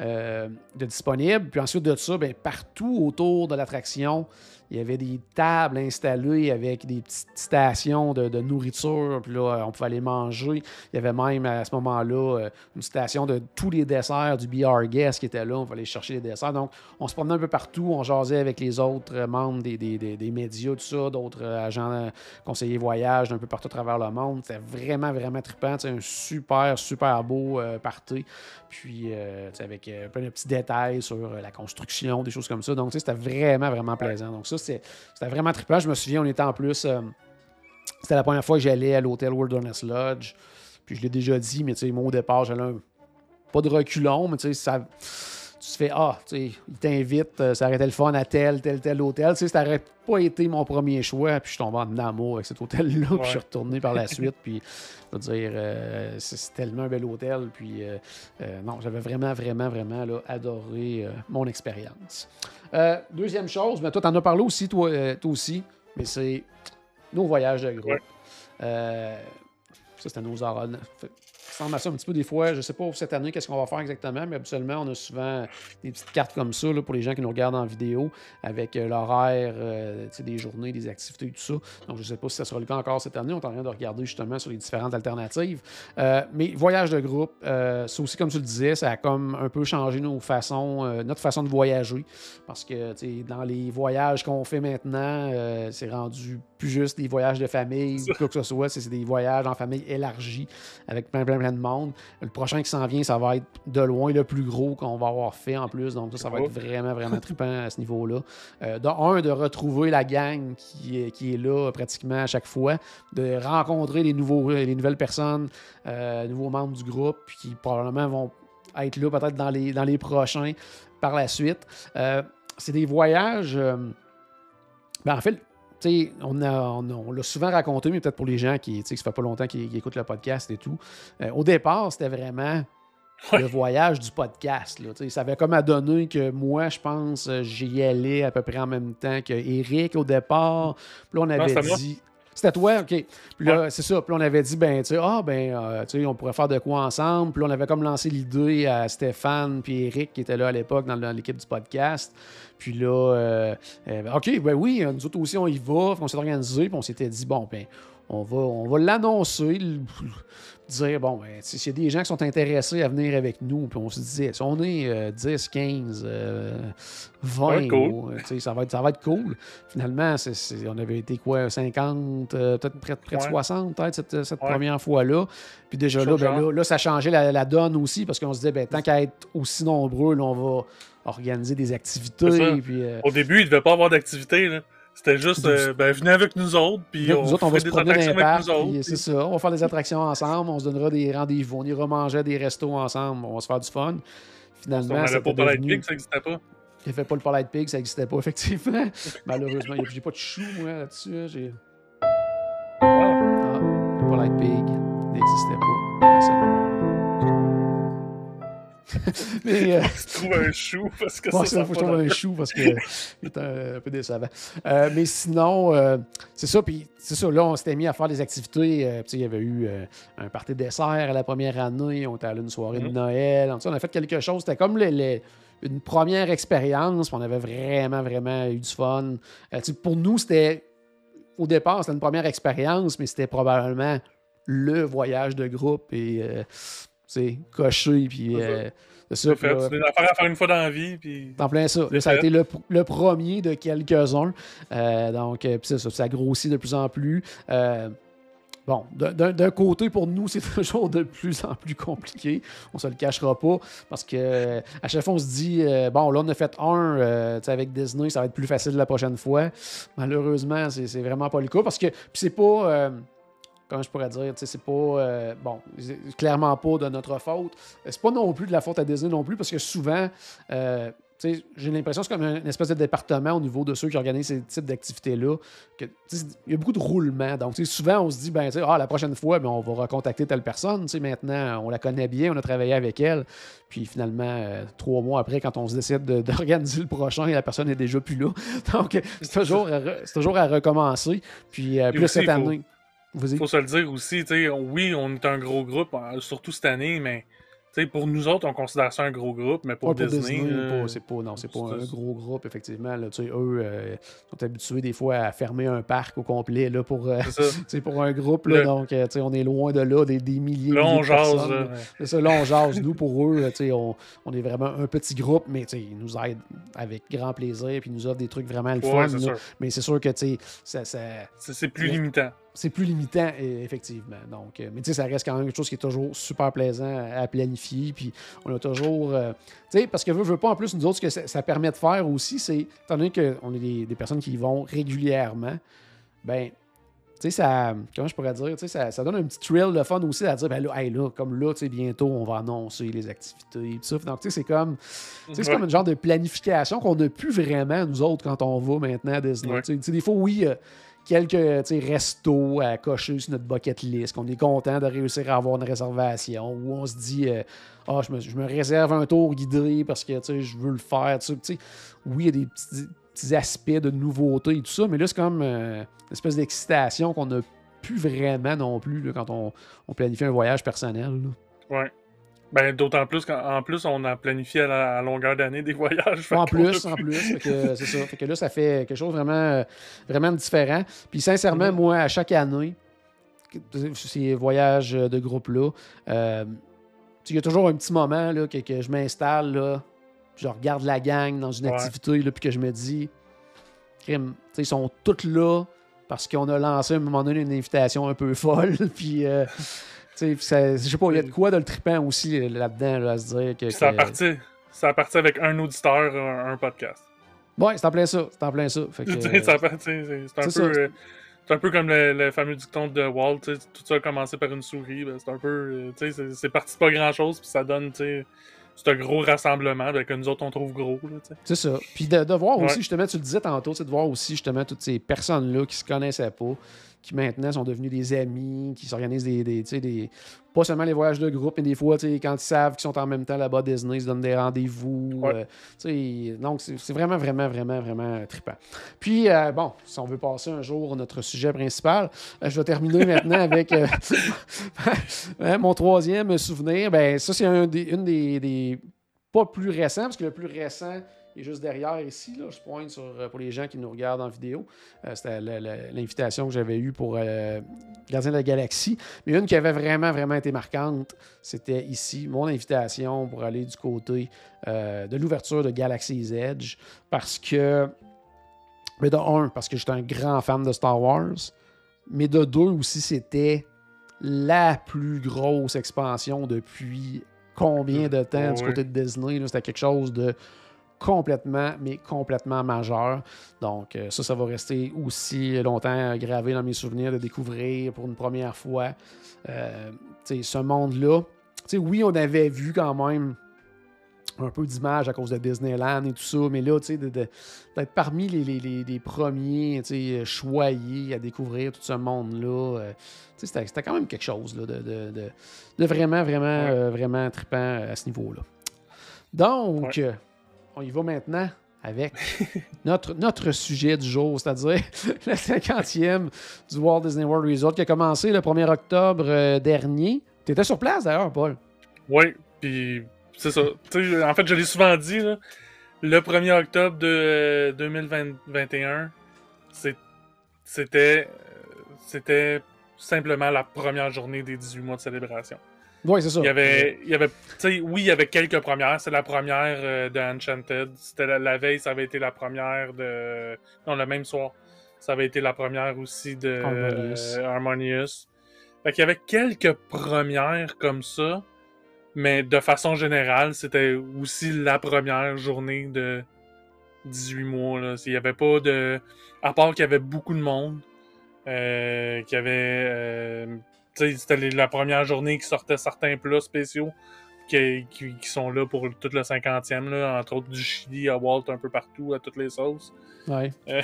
euh, de disponible. Puis ensuite de ça, ben, partout autour de l'attraction, il y avait des tables installées avec des petites stations de, nourriture. Puis là, on pouvait aller manger. Il y avait même à ce moment-là euh, une station de tous les desserts du BR Guest qui était là. On pouvait aller chercher les desserts. Donc, on se promenait un peu partout. On jasait avec les autres membres des, des, médias, tout ça, d'autres euh, agents euh, conseillers voyage d'un peu partout à travers le monde. C'était vraiment, vraiment trippant. C'est un super, super beau party. Puis, avec plein de petits détails sur la construction, des choses comme ça. Donc, c'était vraiment, vraiment plaisant. Donc, ça, c'était vraiment trippant. Je me souviens, on était en plus. Euh, c'était la première fois que j'allais à l'hôtel Wilderness Lodge. Puis je l'ai déjà dit, mais tu sais, moi au départ, j'allais pas de reculons, mais tu sais, ça. Tu fais, ah, tu sais, il t'invite, euh, ça aurait été le fun à tel, tel, tel hôtel. Tu sais, ça n'aurait pas été mon premier choix. Puis je suis tombé en amour avec cet hôtel-là. Puis je suis retourné par la suite. Puis je veux dire, euh, c'est tellement un bel hôtel. Puis non, j'avais vraiment, vraiment, vraiment là, adoré mon expérience. Euh, deuxième chose, mais toi, tu en as parlé aussi, toi, euh, toi aussi, mais c'est nos voyages de groupe. Euh, ça, c'était nos ressemble à ça un petit peu des fois. Je sais pas cette année qu'est-ce qu'on va faire exactement, mais habituellement, on a souvent des petites cartes comme ça pour les gens qui nous regardent en vidéo avec euh, l'horaire euh, des journées, des activités, tout ça. Donc, je sais pas si ça sera le cas encore cette année. On est en train de regarder justement sur les différentes alternatives. Euh, mais voyage de groupe, c'est aussi, comme tu le disais, ça a comme un peu changé nos façons, notre façon de voyager. Parce que dans les voyages qu'on fait maintenant, c'est rendu plus juste des voyages de famille ou quoi que ce soit. C'est des voyages en famille élargis avec plein, plein, plein de monde. Le prochain qui s'en vient, ça va être de loin le plus gros qu'on va avoir fait en plus. Donc, ça, ça va être vraiment, vraiment trippant à ce niveau-là. Euh, de un, de retrouver la gang qui est, qui est là pratiquement à chaque fois, de rencontrer les, nouveaux, les nouvelles personnes, euh, nouveaux membres du groupe qui probablement vont être là peut-être dans les, dans les prochains par la suite. Euh, c'est des voyages. Ben, en fait, on, on, l'a souvent raconté, mais peut-être pour les gens qui ne fait pas longtemps qu'ils écoutent le podcast et tout. Euh, au départ, c'était vraiment le voyage du podcast. Là, ça avait comme à donner que moi, je pense, j'y allais à peu près en même temps que Eric au départ. Puis là, on avait dit. C'était toi, OK. Puis là, c'est ça. Puis on avait dit, ben, tu sais, ah, ben, euh, tu sais, on pourrait faire de quoi ensemble. Puis là, on avait comme lancé l'idée à Stéphane puis Eric, qui était là à l'époque dans, l'équipe du podcast. Puis là, euh, euh, OK, ben oui, nous autres aussi, on y va. On s'est organisé. Puis on s'était dit, bon, ben, on va, on va l'annoncer dire, bon, ben, s'il y a des gens qui sont intéressés à venir avec nous, puis on se disait, si on est 10, 15, 20, ça, va être, ça va être cool. Finalement, on avait été quoi, 50, euh, peut-être près, près de 60, peut-être, cette, cette première fois-là. Puis déjà là, ben, là, ça changeait la, la, donne aussi, parce qu'on se disait, ben, tant qu'à être aussi nombreux, on va organiser des activités. Puis, euh, Au début, il ne devait pas avoir d'activité. C'était juste, euh, ben, venez avec nous autres, puis on, on va se dans les C'est ça, on va faire des attractions ensemble, on se donnera des rendez-vous, on ira manger à des restos ensemble, on va se faire du fun. Finalement, on pas Pig, ça n'existait pas. Il fait pas le Polite Pig, ça n'existait pas, effectivement. Malheureusement, j'ai pas de chou, moi, là-dessus. J'ai... mais, euh... trouve un chou parce que c'est ça. faut un chou parce que est un, peu décevant. Euh, mais sinon, euh, c'est ça. Puis c'est ça. Là, on s'était mis à faire des activités. Euh, il y avait eu un party dessert à la première année. On était allé à une soirée de mm-hmm. Noël. on a fait quelque chose. C'était comme une première expérience. On avait vraiment, vraiment eu du fun. pour nous, c'était au départ, c'était une première expérience, mais c'était probablement le voyage de groupe et c'est coché, puis. Euh, c'est ça. C'est une affaire à faire une fois dans la vie. Puis... En plein ça. ça a été le, le, premier de quelques-uns. Euh, donc, euh, ça, ça, grossit de plus en plus. bon, d'un côté, pour nous, c'est toujours de plus en plus compliqué. On se le cachera pas. Parce que à chaque fois, on se dit bon, là, on a fait un avec Disney, ça va être plus facile la prochaine fois. Malheureusement, c'est vraiment pas le cas. Parce que c'est pas comment je pourrais dire, c'est pas, euh, bon, clairement pas de notre faute. C'est pas non plus de la faute à Disney non plus, parce que souvent, euh, j'ai l'impression que c'est comme une espèce de département au niveau de ceux qui organisent ces types d'activités-là. Il y a beaucoup de roulement. Donc, souvent, on se dit, ben, ah, la prochaine fois, ben, on va recontacter telle personne. maintenant, on la connaît bien, on a travaillé avec elle. Puis finalement, euh, trois mois après, quand on se décide d'organiser le prochain, la personne n'est déjà plus là. Donc, c'est toujours, à, toujours à recommencer. Puis, euh, plus cette année. Faut se le dire aussi, oui, on est un gros groupe, euh, surtout cette année, mais pour nous autres, on considère ça un gros groupe, mais pour, Disney. c'est pas, non, c'est pas un gros groupe, effectivement. Là, eux euh, sont habitués des fois à fermer un parc au complet là, pour, euh, pour un groupe. Là, Donc, on est loin de là, des, des milliers, là, de jase, personnes. Ça, là, on jase. nous, pour eux, on, on est vraiment un petit groupe, mais ils nous aident avec grand plaisir, puis ils nous offrent des trucs vraiment le fun. Mais c'est sûr que ça, ça c'est plus limitant c'est plus limitant, effectivement. Donc, euh, mais tu sais, ça reste quand même quelque chose qui est toujours super plaisant à, planifier. Puis on a toujours. Euh, tu sais, parce que je veux pas en plus, nous autres, ce que ça, permet de faire aussi, c'est, étant donné qu'on est des, personnes qui y vont régulièrement, ben, tu sais, ça. Comment je pourrais dire? Tu sais, ça, donne un petit thrill de fun aussi à dire, ben là, là comme là, tu sais, bientôt, on va annoncer les activités et tout ça. Donc, tu sais, c'est comme. c'est comme un genre de planification qu'on n'a plus vraiment, nous autres, quand on va maintenant à Disney. Tu sais, des fois, oui. Euh, quelques restos à cocher sur notre bucket list, qu'on est content de réussir à avoir une réservation, où on se dit euh, Ah, je, me, réserve un tour guidé parce que je veux le faire. Oui, il y a des petits, aspects de nouveauté et tout ça, mais là, c'est comme euh, une espèce d'excitation qu'on n'a plus vraiment non plus quand on, planifie un voyage personnel. Ouais. Ben, d'autant plus qu'en plus, on a planifié à, la, longueur d'année des voyages. En plus, en plus. c'est ça. Fait que là, ça fait quelque chose vraiment, vraiment différent. Puis sincèrement, moi, à chaque année, ces voyages de groupe-là, euh, il y a toujours un petit moment là, que, je m'installe, là, je regarde la gang dans une activité, là, puis que je me dis, ils sont tous là parce qu'on a lancé à un moment donné une invitation un peu folle. puis. Euh, je sais pas, il y a de quoi de le trippant aussi euh, là-dedans, à se dire que. Ça, a parti, avec un auditeur, un, podcast. Ouais, c'est en plein ça. C'est en plein ça. c'est un, peu, un peu comme le, fameux dicton de Walt, tout ça a commencé par une souris. Ben, c'est un peu. Euh, c'est parti de pas grand-chose, puis ça donne. C'est un gros rassemblement ben, que nous autres on trouve gros. C'est ça. Puis de, voir aussi, justement, tu le disais tantôt, de voir aussi justement toutes ces personnes-là qui se connaissaient pas, qui maintenant sont devenus des amis, qui s'organisent des, des, des, Pas seulement les voyages de groupe, mais des fois, quand ils savent qu'ils sont en même temps là-bas Disney, ils se donnent des rendez-vous. Euh, donc, c'est vraiment, vraiment, vraiment, vraiment trippant. Puis, euh, bon, si on veut passer un jour à notre sujet principal, euh, je vais terminer maintenant avec hein, mon troisième souvenir. Ben, ça, c'est un des, une des, des pas plus récents, parce que le plus récent, est juste derrière ici. Là, je pointe sur, euh, pour les gens qui nous regardent en vidéo. Euh, c'était l'invitation que j'avais eue pour euh, Gardien de la Galaxie. Mais une qui avait vraiment, vraiment été marquante, c'était ici, mon invitation pour aller du côté de l'ouverture de Galaxy's Edge. Parce que, mais de un, parce que j'étais un grand fan de Star Wars. Mais de deux aussi, c'était la plus grosse expansion depuis combien de temps du côté de Disney. C'était quelque chose de complètement, mais complètement majeur. Donc, euh, ça, ça va rester aussi longtemps gravé dans mes souvenirs de découvrir pour une première fois euh, ce monde-là. Oui, on avait vu quand même un peu d'images à cause de Disneyland et tout ça, mais là, d'être parmi les, les, premiers choyés à découvrir tout ce monde-là, euh, c'était quand même quelque chose de, de, vraiment, vraiment, vraiment trippant à ce niveau-là. Donc, on va maintenant avec notre, sujet du jour, c'est-à-dire le 50e du Walt Disney World Resort qui a commencé le 1er octobre euh, dernier. Tu étais sur place d'ailleurs, Paul. Oui, puis c'est ça. en fait, je l'ai souvent dit, le 1er octobre de 2021, euh, c'était c'était simplement la première journée des 18 mois de célébration. Oui, c'est ça. Il y avait, il y avait oui, il y avait quelques premières. C'est la première euh, de Enchanted. C'était la, veille, ça avait été la première de. Non, le même soir. Ça avait été la première aussi de Harmonious. Euh, fait qu'il y avait quelques premières comme ça. Mais de façon générale, c'était aussi la première journée de 18 mois. Là. Il n'y avait pas de. À part qu'il y avait beaucoup de monde. Euh, qu'il y avait c'était la première journée qui sortait certains plats spéciaux qui, qui, sont là pour tout le 50e, là, entre autres du Chili à Walt un peu partout, à toutes les sauces. Ouais. Euh,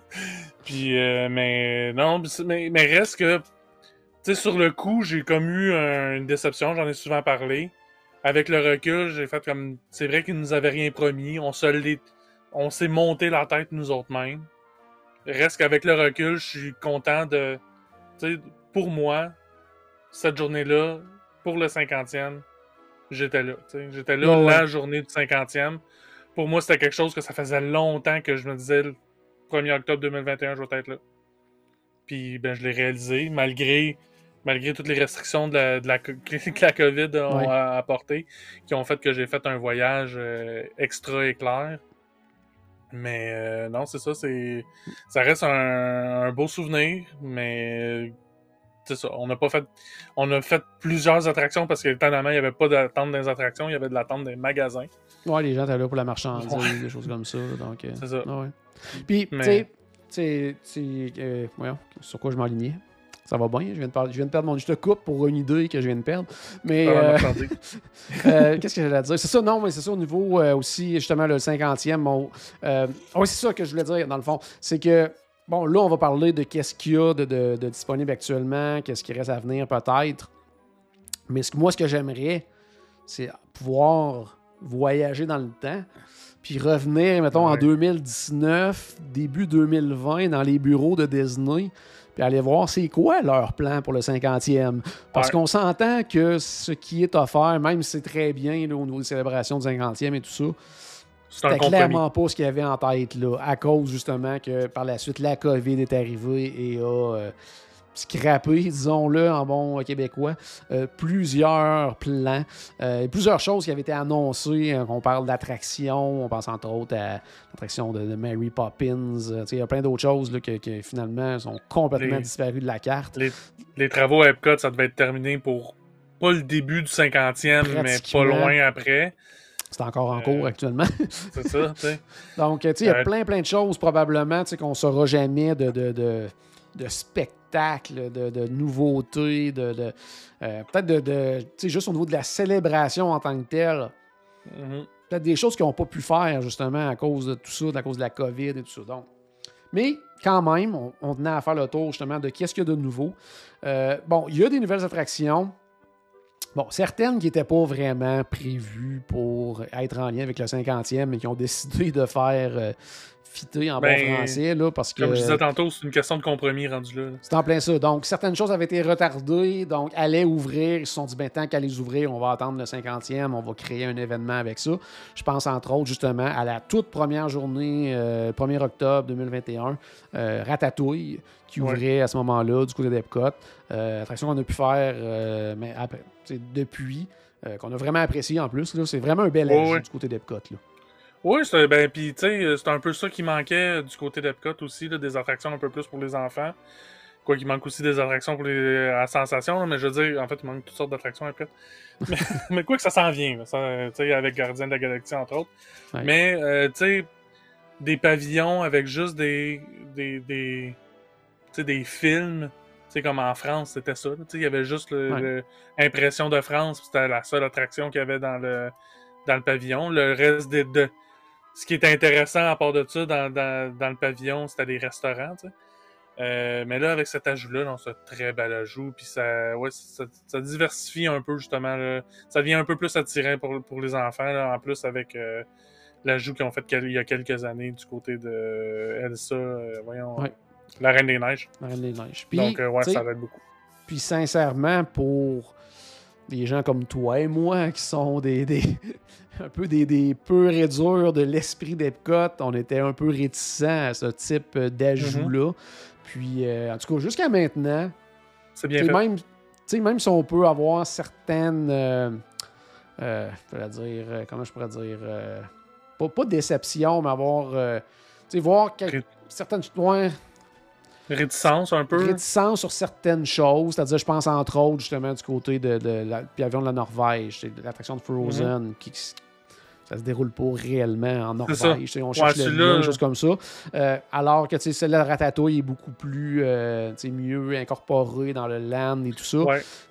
puis, euh, mais non, mais, mais reste que, tu sais, sur le coup, j'ai comme eu une déception, j'en ai souvent parlé. Avec le recul, j'ai fait comme, c'est vrai qu'ils nous avaient rien promis, on se on s'est monté la tête nous autres mêmes. Reste qu'avec le recul, je suis content de, tu sais, pour moi, cette journée-là, pour le 50e, j'étais là. J'étais là la journée du 50e. Pour moi, c'était quelque chose que ça faisait longtemps que je me disais le 1er octobre 2021, je vais être là. Puis ben, je l'ai réalisé, malgré, malgré toutes les restrictions de la, de la que la COVID a apporté, qui ont fait que j'ai fait un voyage euh, extra éclair. Mais euh, non, c'est ça, c'est ça reste un, beau souvenir, mais ça. On a pas fait. On a fait plusieurs attractions parce que étonnamment, il n'y avait pas d'attente des attractions, il y avait de l'attente des magasins. Ouais, les gens étaient là pour la marchandise, des choses comme ça. Donc, euh, c'est ça. ouais. Puis, tu sais, euh, sur quoi je m'alignais ça va bien. Je viens de, je viens de perdre mon. Je te coupe pour une idée que je viens de perdre. Mais. Euh, euh, Qu'est-ce que j'allais dire? C'est ça, non, mais c'est ça au niveau euh, aussi, justement, le 50e. Bon, oui, c'est ça que je voulais dire, dans le fond. C'est que. Bon, là, on va parler de qu'est-ce qu'il y a de, de, disponible actuellement, qu'est-ce qui reste à venir peut-être. Mais ce, moi, ce que j'aimerais, c'est pouvoir voyager dans le temps, puis revenir, mettons, en 2019, début 2020, dans les bureaux de Disney, puis aller voir c'est quoi leur plan pour le 50e. Parce qu'on s'entend que ce qui est offert, même si c'est très bien là, au niveau des célébrations du 50e et tout ça, c'était clairement pas ce qu'il y avait en tête là, à cause justement que par la suite la COVID est arrivée et a euh, scrappé, disons-le en bon québécois, euh, plusieurs plans, euh, plusieurs choses qui avaient été annoncées. Hein, on parle d'attractions, on pense entre autres à l'attraction de, Mary Poppins. Il y a plein d'autres choses là, qui, finalement sont complètement disparues de la carte. Les, travaux à Epcot, ça devait être terminé pour pas le début du 50e, mais pas loin après. C'est encore en cours actuellement. c'est ça, tu sais. Donc, tu sais, il y a plein, plein de choses probablement qu'on ne saura jamais de, de, de, de spectacle de, nouveautés, de, euh, peut-être de, juste au niveau de la célébration en tant que telle. Mm-hmm. Peut-être des choses qu'ils n'ont pas pu faire justement à cause de tout ça, à cause de la COVID et tout ça. Donc, mais quand même, on, tenait à faire le tour justement de qu'est-ce qu'il y a de nouveau. Euh, bon, il y a des nouvelles attractions. Bon, certaines qui n'étaient pas vraiment prévues pour être en lien avec le 50e, mais qui ont décidé de faire euh, fité en bon ben, français, là, parce que... Comme je disais tantôt, c'est une question de compromis rendu là. C'est en plein ça. Donc, certaines choses avaient été retardées, donc allaient ouvrir. Ils se sont dit, ben, tant qu'à les ouvrir, on va attendre le 50e, on va créer un événement avec ça. Je pense, entre autres, justement, à la toute première journée, 1er euh, octobre 2021, euh, Ratatouille, qui ouvrait à ce moment-là du côté d'Epcot. Euh, attraction qu'on a pu faire mais après, depuis, qu'on a vraiment apprécié en plus. C'est vraiment un bel ajout du côté d'Epcot. Là. Oui, c'est ben, puis tu sais, c'est un peu ça qui manquait du côté d'Epcot aussi, des attractions un peu plus pour les enfants. Quoi qu'il manque aussi des attractions pour les à sensation, mais je veux dire, en fait, il manque toutes sortes d'attractions après. mais, quoi que ça s'en vient, tu sais, avec Gardien de la Galaxie entre autres. Mais euh, tu sais, des pavillons avec juste des des des, des films. Tu sais, comme en France, c'était ça. Il y avait juste l'impression de France, c'était la seule attraction qu'il y avait dans le, dans le pavillon. Le reste des, de, ce qui est intéressant à part de ça dans, le pavillon, c'était les restaurants. Euh, mais là, avec cet ajout-là, c'est un très bel ajout. Puis ça, ouais, ça, diversifie un peu, justement. Ça devient un peu plus attirant pour, pour les enfants, en plus avec euh, l'ajout qu'ils ont fait il y a quelques années du côté de Elsa, euh, voyons, la Reine des Neiges. La Reine des Neiges. Donc, ouais, ça aide beaucoup. Puis sincèrement, pour des gens comme toi et moi qui sont des, un peu des, des purs et durs de l'esprit d'Epcot, on était un peu réticents à ce type d'ajout-là. Mhm. Puis, euh, en tout cas, jusqu'à maintenant, c'est bien fait. Même, même si on peut avoir certaines. Euh, euh, dire, comment je pourrais dire. pas, pas déception, mais avoir. voir certaines. Ouais, Réticence un peu? Réticence sur certaines choses. C'est-à-dire, je pense entre autres justement du côté de, de, la, de la Norvège, l'attraction de Frozen, mhm. qui, ça se déroule pas réellement en Norvège. On cherche ouais, le des choses comme ça. Euh, alors que celle-là de Ratatouille est beaucoup plus euh, mieux incorporée dans le land et tout ça.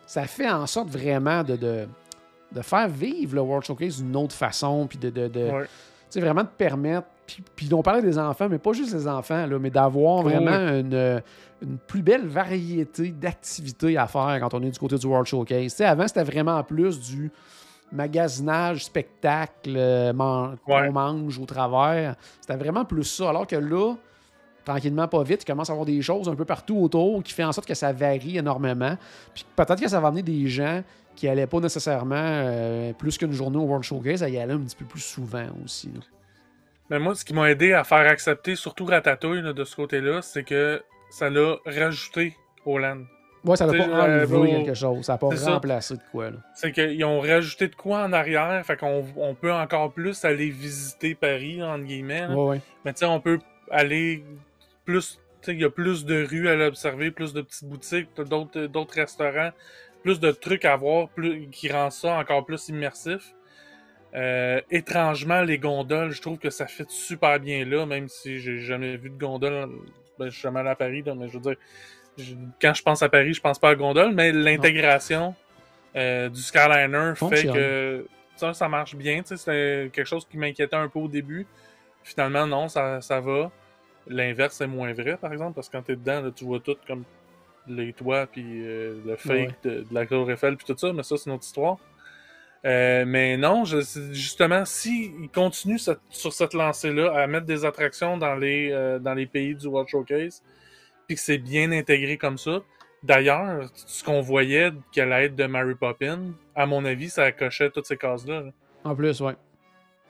Ça fait en sorte vraiment de, de faire vivre le World Showcase d'une autre façon, puis de, de, de Ouais. Tu sais, vraiment de permettre. Puis, puis on parlait des enfants, mais pas juste les enfants, là, mais d'avoir Oui, vraiment une, une plus belle variété d'activités à faire quand on est du côté du World Showcase. Tu sais, avant, c'était vraiment plus du magasinage, spectacle, euh, man- Ouais. on mange au travers. C'était vraiment plus ça. Alors que là, tranquillement, pas vite, il commence à avoir des choses un peu partout autour qui fait en sorte que ça varie énormément. Puis peut-être que ça va amener des gens qui n'allaient pas nécessairement euh, plus qu'une journée au World Showcase à y aller un petit peu plus souvent aussi. là. Mais moi, ce qui m'a aidé à faire accepter, surtout Ratatouille, là, de ce côté-là, c'est que ça l'a rajouté au land. Ouais, ça n'a pas euh, enlevé quelque chose. Ça n'a pas ça. remplacé de quoi. C'est qu'ils ont rajouté de quoi en arrière, fait qu'on on peut encore plus aller visiter Paris, entre guillemets. Ouais, ouais. Mais tu sais, on peut aller plus. Tu sais, il y a plus de rues à l'observer, plus de petites boutiques, d'autres d'autres restaurants, plus de trucs à voir, plus, qui rend ça encore plus immersif. Euh, étrangement, les gondoles, je trouve que ça fait super bien là, même si j'ai jamais vu de gondole. Ben, je suis jamais allé à Paris, là, mais je veux dire, je- quand je pense à Paris, je pense pas à gondole, mais l'intégration euh, du Skyliner fait que ça, ça marche bien. tu C'était quelque chose qui m'inquiétait un peu au début. Finalement, non, ça, ça va. L'inverse est moins vrai, par exemple, parce que quand t'es dedans, là, tu vois tout comme les toits, puis euh, le fake Ouais. de, de la Tour Eiffel, puis tout ça, mais ça, c'est une autre histoire. Euh, mais non, je, justement, si ils continuent cette- sur cette lancée-là à mettre des attractions dans les, euh, dans les pays du World Showcase, puis que c'est bien intégré comme ça. D'ailleurs, ce qu'on voyait qu'elle allait être de Mary Poppins, à mon avis, ça cochait toutes ces cases-là. là. En plus, ouais.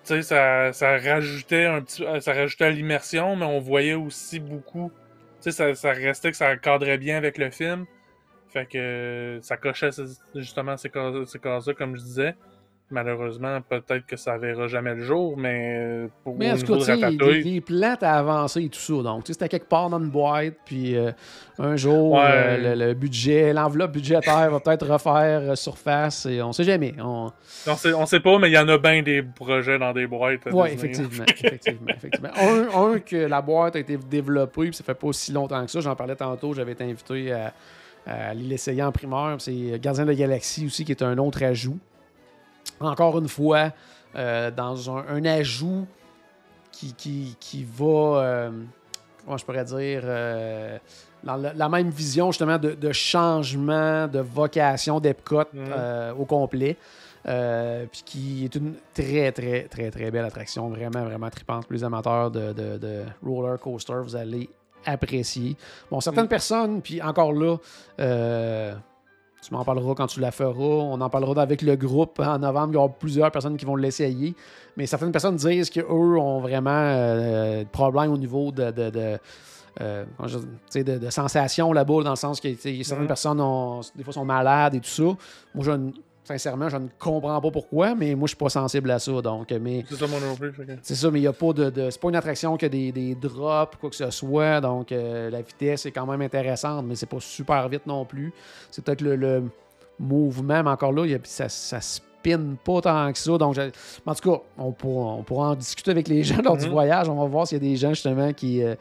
Tu sais, ça, ça rajoutait un petit, ça rajoutait à l'immersion, mais on voyait aussi beaucoup. Tu sais, ça, ça restait que ça cadrait bien avec le film. Fait que ça cochait justement ces cases-là, comme je disais. Malheureusement, peut-être que ça verra jamais le jour, mais pour Mais en tout cas, de tu sais, les, Ratatouille, les plans à avancer et tout ça. Donc, tu sais, c'était quelque part dans une boîte, puis euh, un jour, Ouais. euh, le, le budget, l'enveloppe budgétaire va peut-être refaire euh, surface, et on sait jamais. On... on sait, on sait pas, mais il y en a bien des projets dans des boîtes. Oui, effectivement. effectivement, effectivement. Un, un, que la boîte a été développée, puis ça fait pas aussi longtemps que ça. J'en parlais tantôt, j'avais été invité à, à l'essayer en primeur. C'est Gardien de la Galaxie aussi, qui est un autre ajout. Encore une fois, euh, dans un, un ajout qui, qui, qui va, euh, comment je pourrais dire, euh, dans la, la même vision justement de, de changement de vocation d'Epcot Mhm. au complet. Puis qui est une très, très, très, très belle attraction. Vraiment, vraiment tripante. Pour les amateurs de, de- de roller coaster, vous allez apprécier. Bon, certaines Mm. personnes, puis encore là, euh, tu m'en parleras quand tu la feras. On en parlera avec le groupe en novembre. Il y aura plusieurs personnes qui vont l'essayer. Mais certaines personnes disent qu'eux ont vraiment euh, des problèmes au niveau de. de, de euh, de, sensations là-bas, dans le sens que certaines Mhm. personnes ont, des fois sont malades et tout ça. Moi, je, ne- sincèrement, je ne comprends pas pourquoi, mais moi, je suis pas sensible à ça. Donc, mais C'est ça mon plus. que- c'est ça, mais il n'y a pas de. de- c'est pas une attraction qui a des, des drops, quoi que ce soit. Donc, euh, la vitesse est quand même intéressante, mais c'est pas super vite non plus. C'est peut-être le, le mouvement, mais encore là, il y a- ça, ça spin pas tant que ça. Donc, je- en tout cas, on pourra, on pourra en discuter avec les gens lors du Mhm. voyage. On va voir s'il y a des gens justement qui. euh,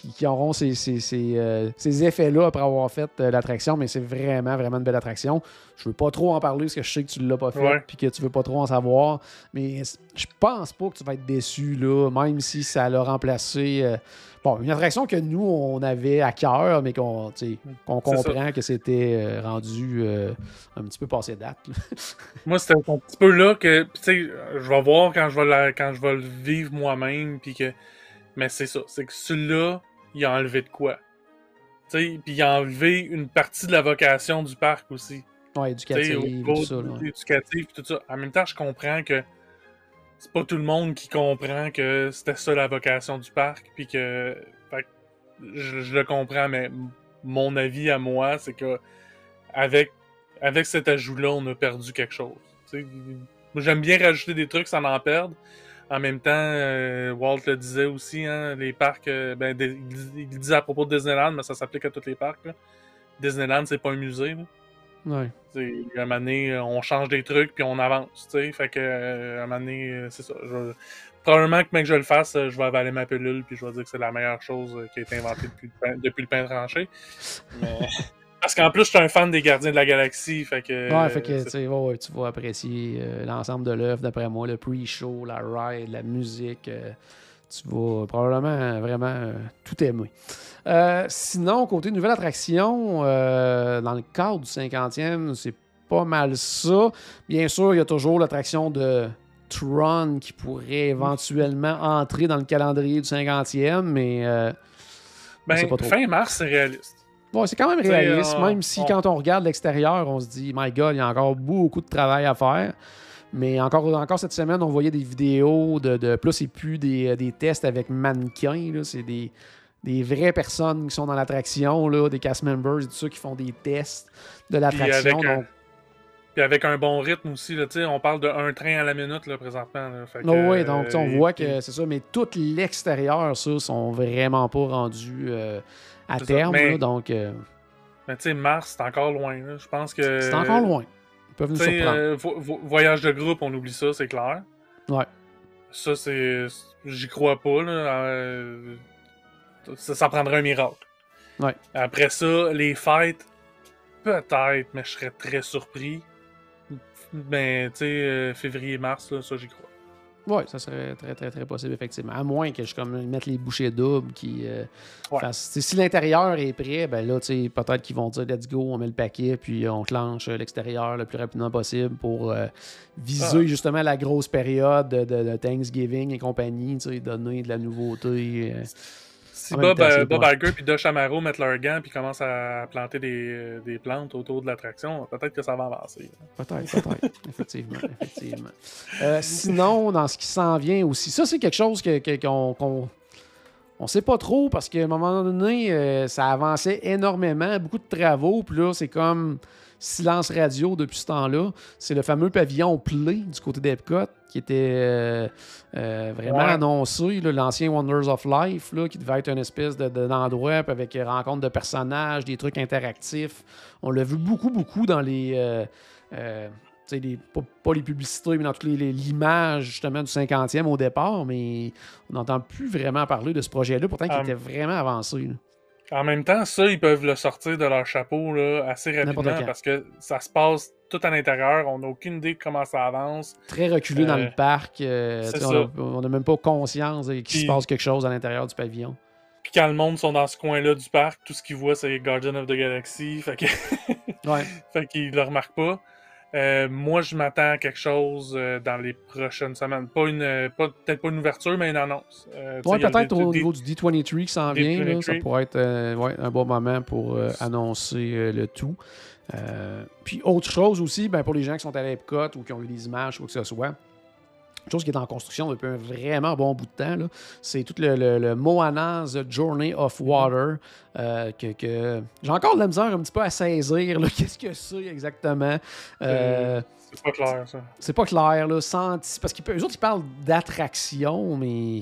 qui, qui auront ces, ces- ces, euh, ces effets-là après avoir fait euh, l'attraction, mais c'est vraiment, vraiment une belle attraction. Je veux pas trop en parler parce que je sais que tu l'as pas fait Ouais. puis que tu veux pas trop en savoir, mais je pense pas que tu vas être déçu, là, même si ça l'a remplacé. euh, bon, une attraction que nous, on avait à cœur, mais qu'on ça. comprend que c'était rendu un petit peu passé date. Moi, c'était un petit peu là que, tu sais, je vais voir quand je vais, la- quand je vais le vivre moi-même, puis que. Mais c'est ça, c'est que celui-là, il a enlevé de quoi. Tu sais, puis il a enlevé une partie de la vocation du parc aussi. Ouais, éducative, niveau tout ça. éducatif, tout ça. En même temps, je comprends que c'est pas tout le monde qui comprend que c'était ça la vocation du parc, puis que. fait que je, je le comprends, mais mon avis à moi, c'est que avec, avec cet ajout-là, on a perdu quelque chose. J'aime bien rajouter des trucs sans en perdre. En même temps, euh, Walt le disait aussi, hein, les parcs, euh, ben, des- il, dis- il disait à propos de Disneyland, mais ça s'applique à tous les parcs. là. Disneyland, c'est pas un musée. Là. Ouais. T'sais, un moment donné, euh, on change des trucs puis on avance. tu sais. Fait que, euh, un moment donné, c'est ça. Je Probablement que, mec, je le fasse, je vais avaler ma pilule puis je vais dire que c'est la meilleure chose qui a été inventée depuis le pain, depuis le pain tranché. Mais, Parce qu'en plus, je suis un fan des Gardiens de la Galaxie. Fait que, ouais, fait que tu ouais, tu vas apprécier euh, l'ensemble de l'œuvre, d'après moi, le pre-show, la ride, la musique. euh, tu vas probablement euh, vraiment euh, tout aimer. Euh, sinon, côté nouvelle attraction, euh, dans le cadre du 50e, c'est pas mal ça. Bien sûr, il y a toujours l'attraction de Tron qui pourrait éventuellement entrer dans le calendrier du 50e, mais euh, ben, pas trop. fin mars, c'est réaliste. Ouais, c'est quand même réaliste, on- même si on- quand on regarde l'extérieur, on se dit, my God, il y a encore beaucoup de travail à faire. Mais encore, encore cette semaine, on voyait des vidéos de. de plus, c'est plus des, des tests avec mannequins, c'est des, des vraies personnes qui sont dans l'attraction, des cast members et tout ça qui font des tests de l'attraction. un- Puis avec un bon rythme aussi, là, on parle de un train à la minute là, présentement. Là, Fait que, oh, ouais, donc on euh, voit que c'est ça, mais tout l'extérieur, ça, sont vraiment pas rendus euh, à ça, terme. mais- là, donc, euh, Mais tu sais, mars, c'est encore loin. Je pense que. c'est encore loin. Ils peuvent nous surprendre. euh, vo- vo- voyage de groupe, on oublie ça, c'est clair. Ouais. Ça, c'est. J'y crois pas, là. Euh, Ça, ça prendrait un miracle. Ouais. Après ça, les fêtes, peut-être, mais je serais très surpris. Mais, tu sais, euh, février-mars, là, ça, j'y crois. Oui, ça serait très, très, très possible, effectivement. À moins que je comme, mette les bouchées doubles qui. euh, Ouais. fassent- si l'intérieur est prêt, ben là, tu sais, peut-être qu'ils vont dire let's go, on met le paquet, puis on clenche euh, l'extérieur le plus rapidement possible pour euh, viser Ah. justement la grosse période de, de- de Thanksgiving et compagnie, donner de la nouveauté. euh. Si Bob, euh, Bob. Iger et Dosh Amaro mettent leurs gants puis commencent à planter des, euh, des plantes autour de l'attraction, peut-être que ça va avancer. Peut-être, peut-être. effectivement, effectivement. Euh, sinon, dans ce qui s'en vient aussi, ça, c'est quelque chose que- que- qu'on qu'on- on sait pas trop parce qu'à un moment donné, euh, ça avançait énormément, beaucoup de travaux, puis là, c'est comme silence radio depuis ce temps-là. C'est le fameux pavillon Play du côté d'Epcot qui était euh, euh, vraiment Ouais. annoncé, l'ancien Wonders of Life, là, qui devait être une espèce de- de- d'endroit puis avec rencontre de personnages, des trucs interactifs. On l'a vu beaucoup, beaucoup dans les. euh, euh, tu sais, les- pas, pas les publicités, mais dans toutes les- l'image justement du 50e au départ, mais on n'entend plus vraiment parler de ce projet-là, pourtant qui Ah. était vraiment avancé. là. En même temps, ça, ils peuvent le sortir de leur chapeau là, assez rapidement parce que ça se passe tout à l'intérieur. On n'a aucune idée de comment ça avance. Très reculé dans Euh, le parc. euh, sais, ça. on n'a même pas conscience qu'il se passe quelque chose à l'intérieur du pavillon. Puis quand le monde sont dans ce coin-là du parc, tout ce qu'ils voient, c'est Guardian of the Galaxy. Fait que- Ouais. fait qu'ils le remarquent pas. Euh, moi, je m'attends à quelque chose euh, dans les prochaines semaines. Pas une, euh, pas- peut-être pas une ouverture, mais une annonce. Euh, Ouais, peut-être au niveau du D23 qui s'en vient, là, ça D23. pourrait être ouais, un bon moment pour annoncer le tout. Puis autre chose aussi, ben, pour les gens qui sont à l'Epcot ou qui ont eu des images ou quoi que ce soit, chose qui est en construction depuis un vraiment bon bout de temps, là, c'est tout le, le, le Moana's Journey of Water, euh, que, que j'ai encore de la misère un petit peu à saisir. là, Qu'est-ce que c'est exactement? Euh, C'est pas clair, ça. c'est pas clair, là, senti- parce qu'eux autres, ils parlent d'attraction, mais...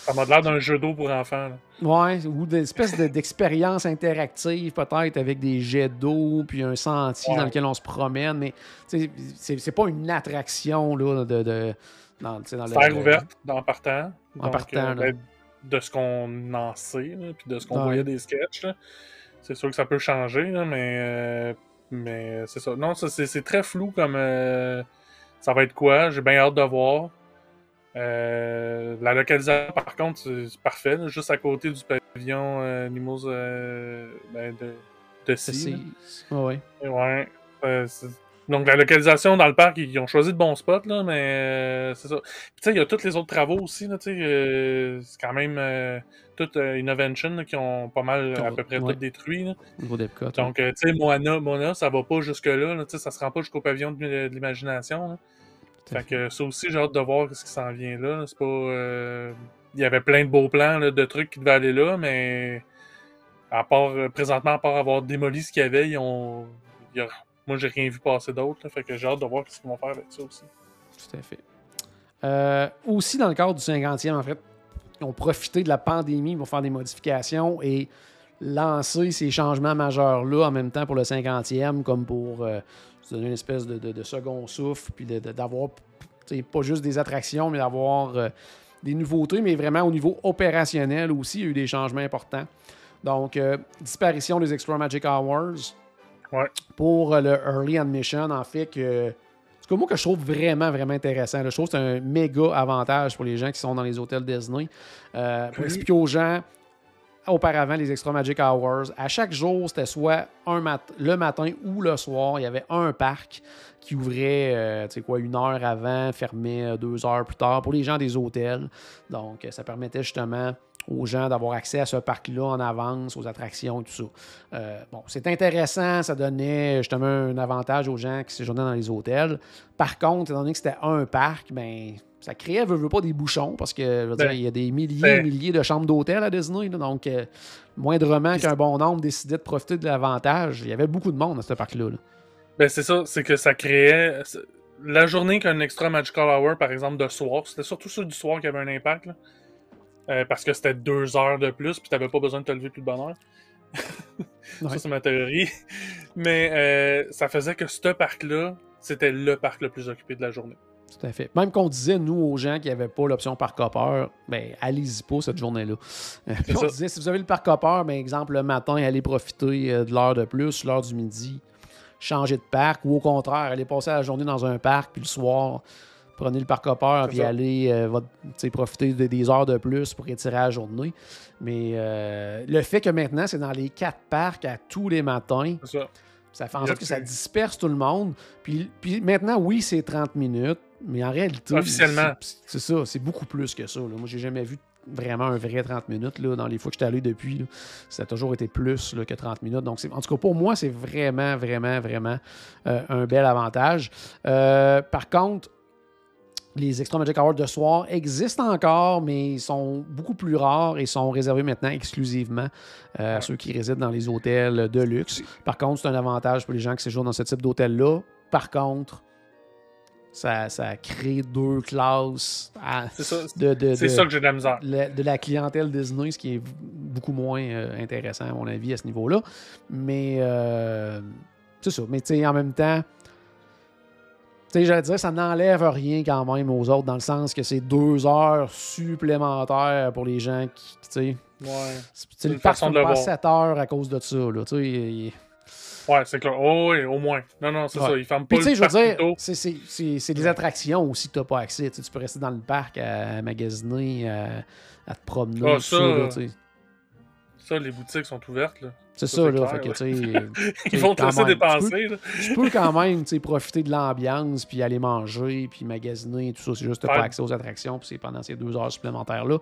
Ça m'a l'air d'un jeu d'eau pour enfants. là. Ouais, ou d'espèce de- d'expérience interactive, peut-être, avec des jets d'eau, puis un sentier Ouais. dans lequel on se promène, mais c'est c'est pas une attraction, là, de... de dans, dans le- ouverte en partant. En Donc, partant, euh, ben, de ce qu'on en sait, là, puis de ce qu'on Ouais. voyait des sketchs. C'est sûr que ça peut changer, là, mais, euh, mais c'est ça. Non, c'est c'est très flou comme euh, ça va être quoi? J'ai bien hâte de voir. Euh, la localisation, par contre, c'est parfait. là, juste à côté du pavillon Nimos ben, de, de c'est- Sea, c'est- ouais. Ouais. Donc la localisation dans le parc, ils ont choisi de bons spots, là, mais euh, c'est ça. Puis, Tu sais, il y a tous les autres travaux aussi, là, tu sais, euh, c'est quand même euh, tout euh, Innovation là, qui ont pas mal à peu près ouais. tout détruit. niveau. Donc, euh, tu sais, Moana, Moana, ça va pas jusque-là, là, tu sais, ça se rend pas jusqu'au pavillon de, de l'imagination. Fait que ça aussi, j'ai hâte de voir ce qui s'en vient là. C'est pas. euh, Il y avait plein de beaux plans là, de trucs qui devaient aller là, mais à part présentement, à part avoir démoli ce qu'il y avait, ils ont. il y a- Moi j'ai rien vu passer d'autre. Fait que j'ai hâte de voir ce qu'ils vont faire avec ça aussi. Tout à fait. Euh, aussi, dans le cadre du 50e, en fait, ils ont profité de la pandémie pour faire des modifications et lancer ces changements majeurs-là en même temps pour le 50e, comme pour euh, donner une espèce de, second souffle, puis d'avoir pas juste des attractions, mais d'avoir euh, des nouveautés, mais vraiment au niveau opérationnel aussi, il y a eu des changements importants. Donc, disparition des Extra Magic Hours, Ouais. pour euh, le Early Admission, en fait, que. C'est comme moi que je trouve vraiment, vraiment intéressant. là. Je trouve que c'est un méga avantage pour les gens qui sont dans les hôtels Disney. Euh, pour expliquer aux gens, auparavant, les Extra Magic Hours, à chaque jour, c'était soit un mat- le matin ou le soir, il y avait un parc qui ouvrait, euh, tu sais quoi, une heure avant, fermait euh, deux heures plus tard pour les gens des hôtels. Donc, euh, ça permettait justement aux gens d'avoir accès à ce parc-là en avance, aux attractions et tout ça. Euh, bon, c'est intéressant, ça donnait justement un avantage aux gens qui séjournaient dans les hôtels. Par contre, étant donné que c'était un parc, ben ça créait, veut, veut pas, des bouchons parce que je veux Ben, dire, il y a des milliers et ben- milliers de chambres d'hôtel à Disney. là, donc, euh, moindrement qu'un bon nombre décidait de profiter de l'avantage, il y avait beaucoup de monde à ce parc-là. là. Ben, c'est ça, c'est que ça créait. La journée qu'un extra Magical Hour, par exemple, de soir, c'était surtout ceux du soir qui avaient un impact, là. Euh, parce que c'était deux heures de plus, puis t'avais pas besoin de te lever plus de bonne heure. Ouais. Ça, c'est ma théorie. Mais euh, ça faisait que ce parc-là, c'était le parc le plus occupé de la journée. Tout à fait. Même qu'on disait, nous, aux gens qui n'avaient pas l'option parc hopper, ben, allez-y pas cette journée-là. Euh, puis on ça. disait, si vous avez le parc hopper, ben, exemple, le matin, allez profiter de l'heure de plus, l'heure du midi, changer de parc, ou au contraire, allez passer la journée dans un parc, puis le soir, prenez le parc hopper, puis ça. allez euh, votre- profiter de- des heures de plus pour étirer la journée. Mais euh, le fait que maintenant, c'est dans les quatre parcs à tous les matins, ça. ça fait en sorte que ça disperse tout le monde. Puis, puis maintenant, oui, c'est 30 minutes, mais en réalité, Officiellement. c'est- ça, c'est beaucoup plus que ça. là. Moi, j'ai jamais vu vraiment un vrai 30 minutes là, dans les fois que j'étais allé depuis. là. Ça a toujours été plus là, que 30 minutes. Donc, en tout cas, pour moi, c'est vraiment, vraiment, vraiment euh, un bel avantage. Euh, par contre, les Extra Magic Hours de soir existent encore, mais ils sont beaucoup plus rares et sont réservés maintenant exclusivement euh, à ceux qui résident dans les hôtels de luxe. Par contre, c'est un avantage pour les gens qui séjournent dans ce type d'hôtel-là. Par contre, ça, ça crée deux classes à- ça. de, de, C'est de- ça que j'ai de la misère. la- de la clientèle Disney, ce qui est beaucoup moins euh, intéressant, à mon avis, à ce niveau-là. Mais euh, c'est ça. Mais tu sais, en même temps, sais, j'allais dire, ça n'enlève rien quand même aux autres, dans le sens que c'est deux heures supplémentaires pour les gens qui, tu sais, Ouais. c'est- une façon de pas voir. 7 heures à cause de ça. Là, tu sais, il- Ouais, c'est clair. Oh, oui, au moins. Non, non, c'est Ouais. ça. Ils ferment pas Puis, tu sais, je veux dire, c'est- des attractions aussi que tu n'as pas accès. Tu peux rester dans le parc à magasiner, à, à te promener. Ah, ça, là, tu sais. Ça, les boutiques sont ouvertes, là. C'est Ça, là. clair, fait que, Ils vont te laisser dépenser, là. tu peux quand même profiter de l'ambiance, puis aller manger, puis magasiner, tout ça. C'est juste que tu pas accès aux attractions, puis c'est pendant ces deux heures supplémentaires-là.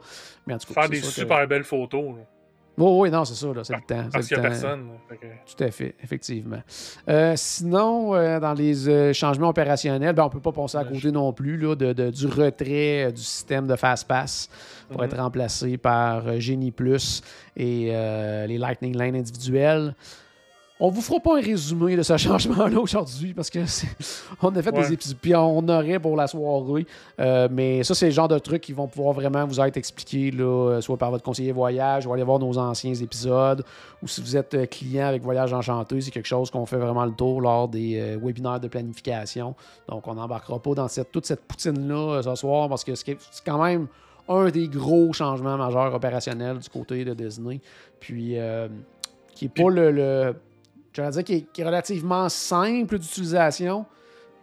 Mais en tout cas, Faire des que- super belles photos, là. Oui, oui, non, c'est ça, là, c'est le temps. Parce qu'il n'y a personne. Tout à fait, effectivement. Euh, sinon, euh, dans les euh, changements opérationnels, ben, on ne peut pas passer à côté non plus là, de, de- du retrait du système de Fast-Pass pour Mhm. être remplacé par Genie Plus et les Lightning Lane individuels. On vous fera pas un résumé de ce changement-là aujourd'hui parce que on a fait Ouais. des épisodes, puis on aurait pour la soirée. Euh, mais ça, c'est le genre de trucs qui vont pouvoir vraiment vous être expliqués, là, euh, soit par votre conseiller voyage, ou aller voir nos anciens épisodes, ou si vous êtes euh, client avec Voyage Enchanté, c'est quelque chose qu'on fait vraiment le tour lors des euh, webinaires de planification. Donc, on n'embarquera pas dans cette, toute cette poutine-là ce soir parce que c'est quand même un des gros changements majeurs opérationnels du côté de Disney. Puis, euh, qui est pas le. le j'allais dire qui est, qui est relativement simple d'utilisation,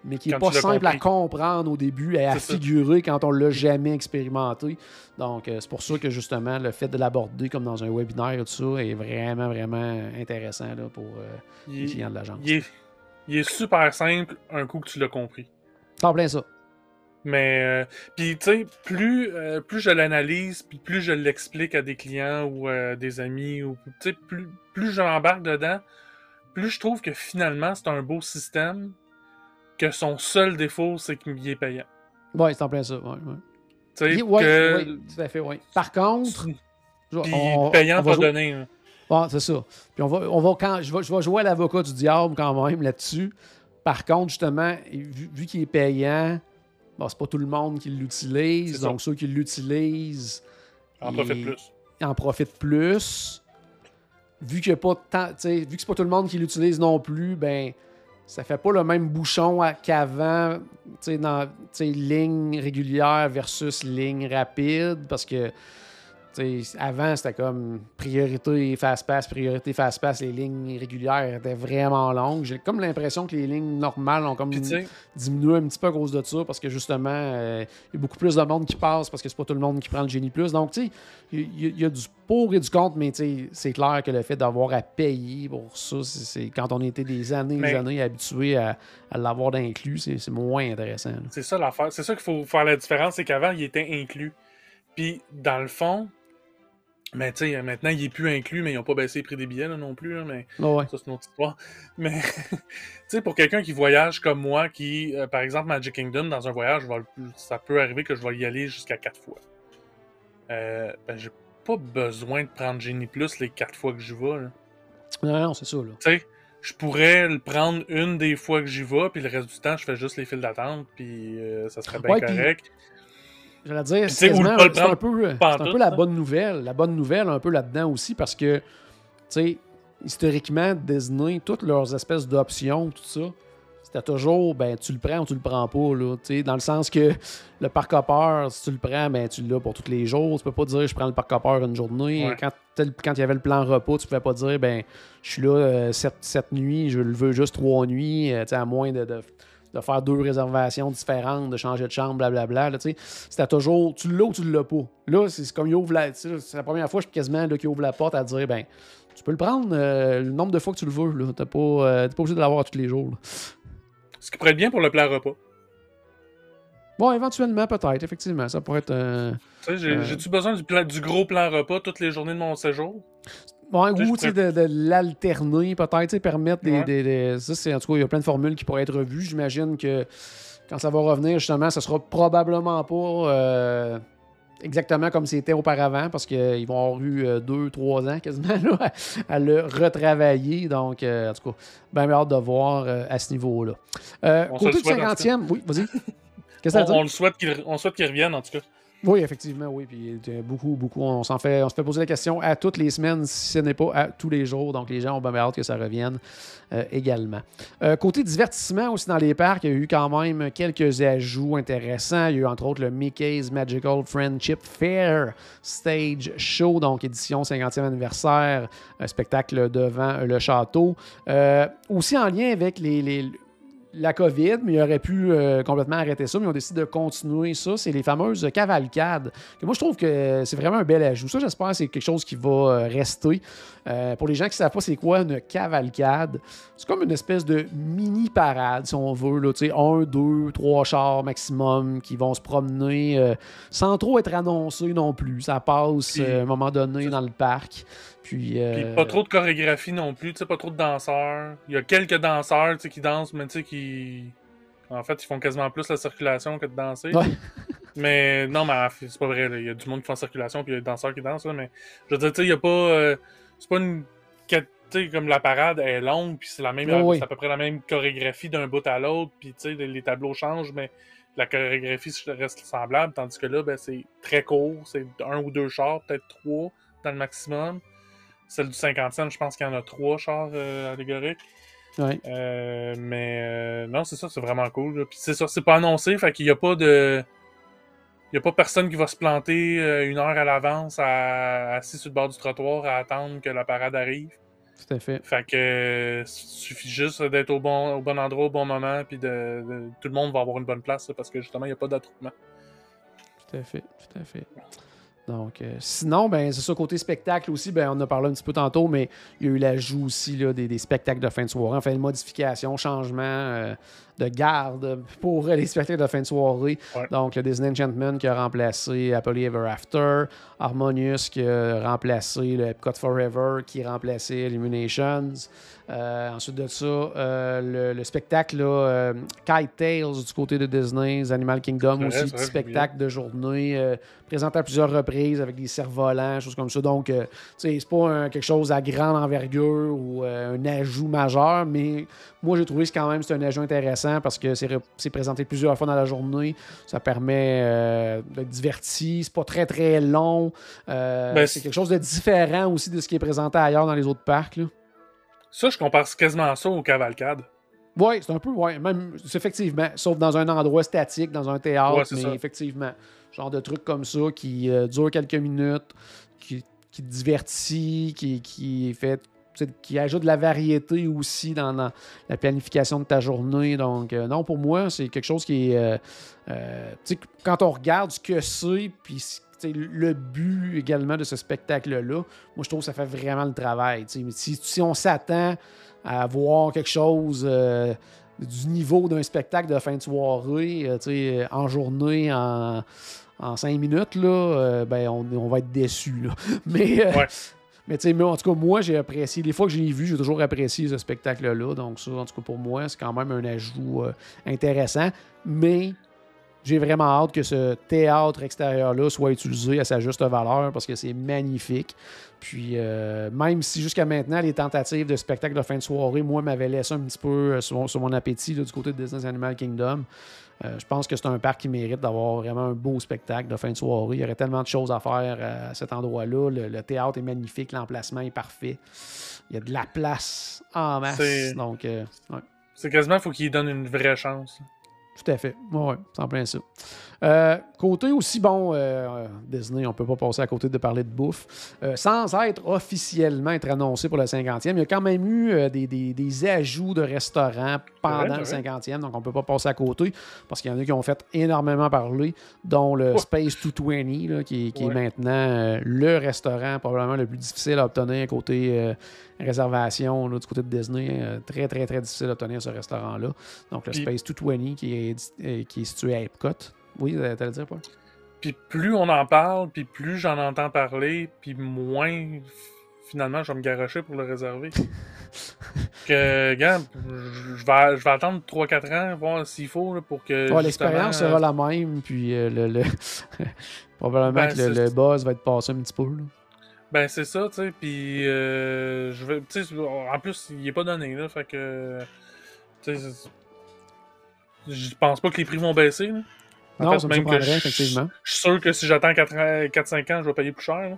mais qui n'est pas simple à comprendre au début et à ça. figurer quand on l'a jamais expérimenté. Donc, euh, c'est pour ça que justement, le fait de l'aborder comme dans un webinaire et tout ça est vraiment, vraiment intéressant là, pour euh, les clients de l'agence. il est, il est super simple un coup que tu l'as compris. C'est en plein ça. Mais, euh, puis tu sais, plus, plus je l'analyse, puis plus je l'explique à des clients ou des amis, ou tu sais, plus, plus j'embarque dedans, plus je trouve que finalement c'est un beau système, que son seul défaut c'est qu'il est payant. Oui, c'est en plein ça. Ouais, ouais. Tu sais, Il- ouais, que- ouais, tout à fait, oui. Par contre, Puis on- payant on va jouer- donné. hein. Bon, c'est ça. Puis on va, on va quand, je, vais, je vais jouer à l'avocat du diable quand même là-dessus. Par contre, justement, vu, vu qu'il est payant, bon, c'est pas tout le monde qui l'utilise. Ça. Donc, ceux qui l'utilisent En il- profite plus. en profitent plus. Vu qu'il y a pas vu que c'est pas tout le monde qui l'utilise non plus, ben ça fait pas le même bouchon qu'avant, tu sais, dans ligne régulière versus ligne rapide, parce que T'sais, avant, c'était comme priorité fast-pass, priorité fast-pass. Les lignes régulières étaient vraiment longues. J'ai comme l'impression que les lignes normales ont comme diminué un petit peu à cause de ça parce que justement, euh, il y a beaucoup plus de monde qui passe parce que c'est pas tout le monde qui prend le génie plus. Donc, tu sais, il y, a- il y a du pour et du contre, mais c'est clair que le fait d'avoir à payer pour ça, c'est quand on était des années et des années habitués à, à l'avoir d'inclus, c'est moins intéressant. C'est ça l'affaire. C'est ça qu'il faut faire la différence, c'est qu'avant, il était inclus. Puis, dans le fond, mais tu sais, maintenant, il est plus inclus, mais ils n'ont pas baissé les prix des billets là, non plus. là, mais Ah ouais. ça, c'est une autre histoire. Mais, tu sais, pour quelqu'un qui voyage comme moi, qui, euh, par exemple, Magic Kingdom, dans un voyage, ça peut arriver que je vais y aller jusqu'à quatre fois. Euh, ben, j'ai pas besoin de prendre Genie Plus les quatre fois que j'y vais. là. Non, non, c'est ça. Là. Tu sais, je pourrais le prendre une des fois que j'y vais, puis le reste du temps, je fais juste les files d'attente, puis euh, ça serait bien Ouais, puis- correct. J'allais dire, c'est un peu, un peu la bonne nouvelle. La bonne nouvelle, un peu là-dedans aussi, parce que, tu sais, historiquement, Disney, toutes leurs espèces d'options, tout ça, c'était toujours, ben, tu le prends ou tu le prends pas, là. Tu sais, dans le sens que le parc hopper, si tu le prends, ben, tu l'as pour tous les jours. Tu peux pas dire, je prends le parc hopper une journée. Ouais. Quand, tel- quand il y avait le plan repas, tu pouvais pas dire, ben, je suis là euh, sept, sept nuits, je le veux juste trois nuits, euh, tu sais, à moins de, de- de faire deux réservations différentes, de changer de chambre, blablabla. Là. C'était toujours, tu l'as ou tu l'as pas. Là, c'est comme il ouvre la. C'est la première fois, je suis quasiment là, qu'il ouvre la porte à dire, ben, tu peux le prendre euh, le nombre de fois que tu le veux. là. T'as pas, euh, t'es pas obligé de l'avoir tous les jours. là. Ce qui pourrait être bien pour le plat repas. Bon, éventuellement, peut-être, effectivement. Ça pourrait être. euh, Tu sais, j'ai- j'ai-tu besoin du, du gros plan repas toutes les journées de mon séjour? Ouais, ou je de, de l'alterner, peut-être, permettre des. Ouais. des- des- ça, c'est, en tout cas, il y a plein de formules qui pourraient être revues. J'imagine que quand ça va revenir, justement, ça sera probablement pas euh, exactement comme c'était auparavant, parce qu'ils vont avoir eu euh, deux, trois ans quasiment là, à, à le retravailler. Donc, euh, en tout cas, bien hâte de voir euh, à ce niveau-là. Euh, On côté le du souhaite, en tout 50e, oui, vas-y. Qu'est-ce que On, à on dire? le souhaite qu'il on souhaite qu'il revienne, en tout cas. Oui, effectivement, oui. Puis euh, beaucoup, beaucoup. On s'en fait, on se fait poser la question à toutes les semaines, si ce n'est pas à tous les jours. Donc les gens ont bien hâte que ça revienne euh, également. Euh, côté divertissement aussi dans les parcs, il y a eu quand même quelques ajouts intéressants. Il y a eu entre autres le Mickey's Magical Friendship Fair Stage Show, donc édition 50e anniversaire, un spectacle devant le château. Aussi en lien avec les- les, la COVID, mais ils auraient pu euh, complètement arrêter ça, mais ils ont décidé de continuer ça. C'est les fameuses cavalcades. Que moi, je trouve que c'est vraiment un bel ajout. Ça, j'espère que c'est quelque chose qui va euh, rester. Euh, pour les gens qui ne savent pas c'est quoi une cavalcade, c'est comme une espèce de mini-parade, si on veut. Là, Tu sais, un, deux, trois chars maximum qui vont se promener euh, sans trop être annoncés non plus. Ça passe à un moment donné dans le parc. Puis, Puis euh, pas trop de chorégraphie non plus, tu sais, pas trop de danseurs. Il y a quelques danseurs, tu sais, qui dansent, mais tu sais, qui... En fait, ils font quasiment plus la circulation que de danser. Ouais. Mais non, mais c'est pas vrai. Il y a du monde qui fait en circulation, puis il y a des danseurs qui dansent. là, mais je veux dire, tu sais, il y a pas. euh, c'est pas une. Tu sais, comme la parade est longue, puis c'est la même. C'est à peu près la même chorégraphie d'un bout à l'autre, puis tu sais, les, les tableaux changent, mais la chorégraphie reste semblable. Tandis que là, ben, c'est très court. C'est un ou deux chars, peut-être trois dans le maximum. Celle du 50 cents, je pense qu'il y en a trois chars euh, allégoriques. ouais. Euh, mais euh, non, c'est ça, c'est vraiment cool. là. Puis c'est ça, c'est pas annoncé, fait qu'il y a pas de. Il y a pas personne qui va se planter euh, une heure à l'avance à- assis sur le bord du trottoir à attendre que la parade arrive. tout à fait. Fait que euh, suffit juste d'être au bon, au bon endroit au bon moment, puis de, de- tout le monde va avoir une bonne place parce que justement, il n'y a pas d'attroupement. Tout à fait, tout à fait. Donc, euh, sinon, ben, c'est ça, côté spectacle aussi, ben, on en a parlé un petit peu tantôt, mais il y a eu l'ajout aussi là, des, des spectacles de fin de soirée, enfin, une modification, changement euh, de garde pour les spectacles de fin de soirée. Ouais. Donc, le Disney Enchantment qui a remplacé Happily Ever After, Harmonious qui a remplacé le Epcot Forever qui a remplacé Illuminations. Euh, ensuite de ça, euh, le, le spectacle là, Kite Tales du côté de Disney, Animal Kingdom vrai, aussi, petit spectacle de journée présenté à plusieurs reprises avec des cerfs-volants, choses comme ça. Donc, euh, c'est pas un- quelque chose à grande envergure ou euh, un ajout majeur, mais moi, j'ai trouvé que quand même c'est un ajout intéressant parce que c'est ré- c'est présenté plusieurs fois dans la journée. Ça permet euh, d'être diverti. C'est pas très, très long. Ben, c'est c'est- quelque chose de différent aussi de ce qui est présenté ailleurs dans les autres parcs. là. Ça, je compare quasiment ça aux cavalcades. Oui, c'est un peu, ouais, même, effectivement, sauf dans un endroit statique, dans un théâtre, Ouais, mais ça. effectivement, genre de trucs comme ça qui euh, durent quelques minutes, qui, qui te divertit, qui, qui fait, qui ajoute de la variété aussi dans, dans la planification de ta journée. Donc, euh, non, pour moi, c'est quelque chose qui est, euh, euh, tu sais, quand on regarde ce que c'est, puis le but également de ce spectacle-là, moi, je trouve que ça fait vraiment le travail. si, si on s'attend à voir quelque chose euh, du niveau d'un spectacle de fin de soirée, euh, sais, en journée, en, en cinq minutes, là, euh, ben, on, on va être déçu. Mais, euh, Ouais. mais en tout cas, moi, j'ai apprécié. Les fois que je l'ai vu, j'ai toujours apprécié ce spectacle-là. Donc, ça, en tout cas, pour moi, c'est quand même un ajout euh, intéressant. Mais j'ai vraiment hâte que ce théâtre extérieur-là soit utilisé à sa juste valeur parce que c'est magnifique. Puis, euh, même si jusqu'à maintenant, les tentatives de spectacle de fin de soirée, moi, m'avaient laissé un petit peu euh, sur, mon- sur mon appétit là, du côté de Disney Animal Kingdom, euh, je pense que c'est un parc qui mérite d'avoir vraiment un beau spectacle de fin de soirée. Il y aurait tellement de choses à faire à cet endroit-là. Le, le théâtre est magnifique, l'emplacement est parfait. Il y a de la place en masse. C'est- Donc, euh, ouais. C'est quasiment, faut qu'il donne une vraie chance. Tout à fait. Oui, ouais, c'est en plein ça. Euh, côté aussi, bon, euh, Disney, on peut pas passer à côté de parler de bouffe. Euh, sans être officiellement être annoncé pour le 50e, il y a quand même eu des, des- des ajouts de restaurants pendant le c'est 50e, donc on peut pas passer à côté parce qu'il y en a qui ont fait énormément parler, dont le Ouais. Space 220, là, qui, est- maintenant le restaurant probablement le plus difficile à obtenir côté réservation là, du côté de Disney. Très, très, très difficile à obtenir ce restaurant-là. Donc le Space 220 qui est, euh, qui est situé à Epcot. Oui, t'allais dire, Paul? Puis plus on en parle, puis plus j'en entends parler, puis moins finalement je vais me garocher pour le réserver. que, gars, je vais, je vais attendre 3-4 ans, voir s'il faut, là, pour que. Ouais, L'expérience sera la même, puis euh, le, le- probablement Ben, que le, le buzz va être passé un petit peu. là. Ben, c'est ça, tu sais. Puis, euh, je vais. Tu sais, en plus, il est pas donné, là. Fait que. Tu sais, je pense pas que les prix vont baisser, là. En Non, fait, ça me même que je- effectivement. Je suis sûr que si j'attends 4-5 ans, je vais payer plus cher,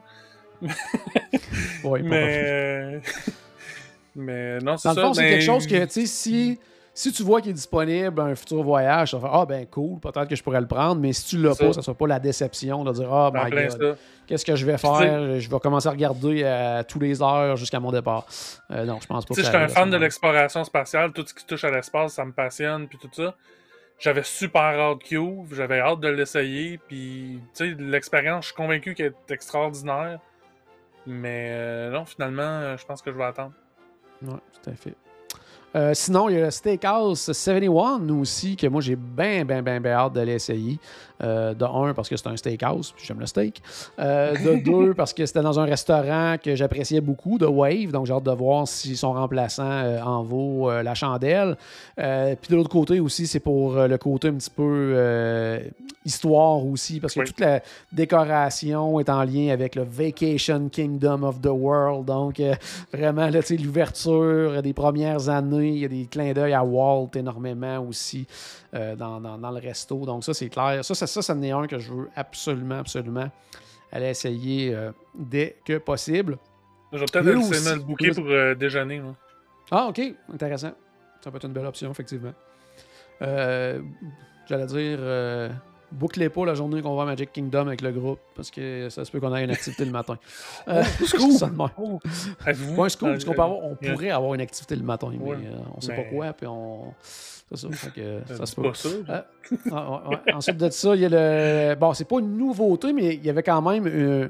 pas Mais. euh, Mais non, c'est Dans ça. le fond, c'est quelque chose que, tu sais, si, si tu vois qu'il est disponible un futur voyage, vas faire Ah, ben cool, peut-être que je pourrais le prendre, mais si tu l'as pas, ça. ça sera pas la déception de dire Ah, En my god, ça. qu'est-ce que je vais faire? Je vais commencer à regarder à tous les heures jusqu'à mon départ. Euh, non, je pense pas Tu sais, ça j'étais un fan de l'exploration spatiale, tout ce qui touche à l'espace, ça me passionne, puis tout ça. J'avais super hâte ouvre, j'avais hâte de l'essayer, puis tu sais, l'expérience, je suis convaincu qu'elle est extraordinaire. Mais euh, non, finalement, euh, je pense que je vais attendre. Oui, tout à fait. Euh, sinon, il y a le Steakhouse 71 aussi, que moi j'ai bien, bien, bien, bien hâte d'aller essayer. Euh, de un, parce que c'est un steakhouse, puis j'aime le steak. Euh, de deux, parce que c'était dans un restaurant que j'appréciais beaucoup, de Wave, donc j'ai hâte de voir si son remplaçant en vaut la chandelle. Puis de l'autre côté aussi, c'est pour le côté un petit peu histoire aussi, parce que Oui. toute la décoration est en lien avec le Vacation Kingdom of the World. Donc, vraiment, là, l'ouverture des premières années, il y a des clins d'œil à Walt énormément aussi euh, dans, dans- dans le resto. Donc, ça, c'est clair. Ça, ça, ça, c'en est un que je veux absolument, absolument aller essayer euh, dès que possible. Je vais peut-être le booker pour euh, déjeuner. moi. Ah, OK. Intéressant. Ça peut être une belle option, effectivement. J'allais dire, bouclez pas la journée qu'on va à Magic Kingdom avec le groupe, parce que ça se peut qu'on ait une activité le matin. Euh, scoop! Oh, Pas un scoop, euh, parce qu'on peut avoir- on euh, pourrait avoir une activité le matin, mais Ouais. euh, on sait Mais- pas quoi, puis on. C'est ça. fait que, euh, ça se peut. pas ça. Ouais, ouais. Ensuite de ça, il y a le. Bon, c'est pas une nouveauté, mais il y avait quand même euh,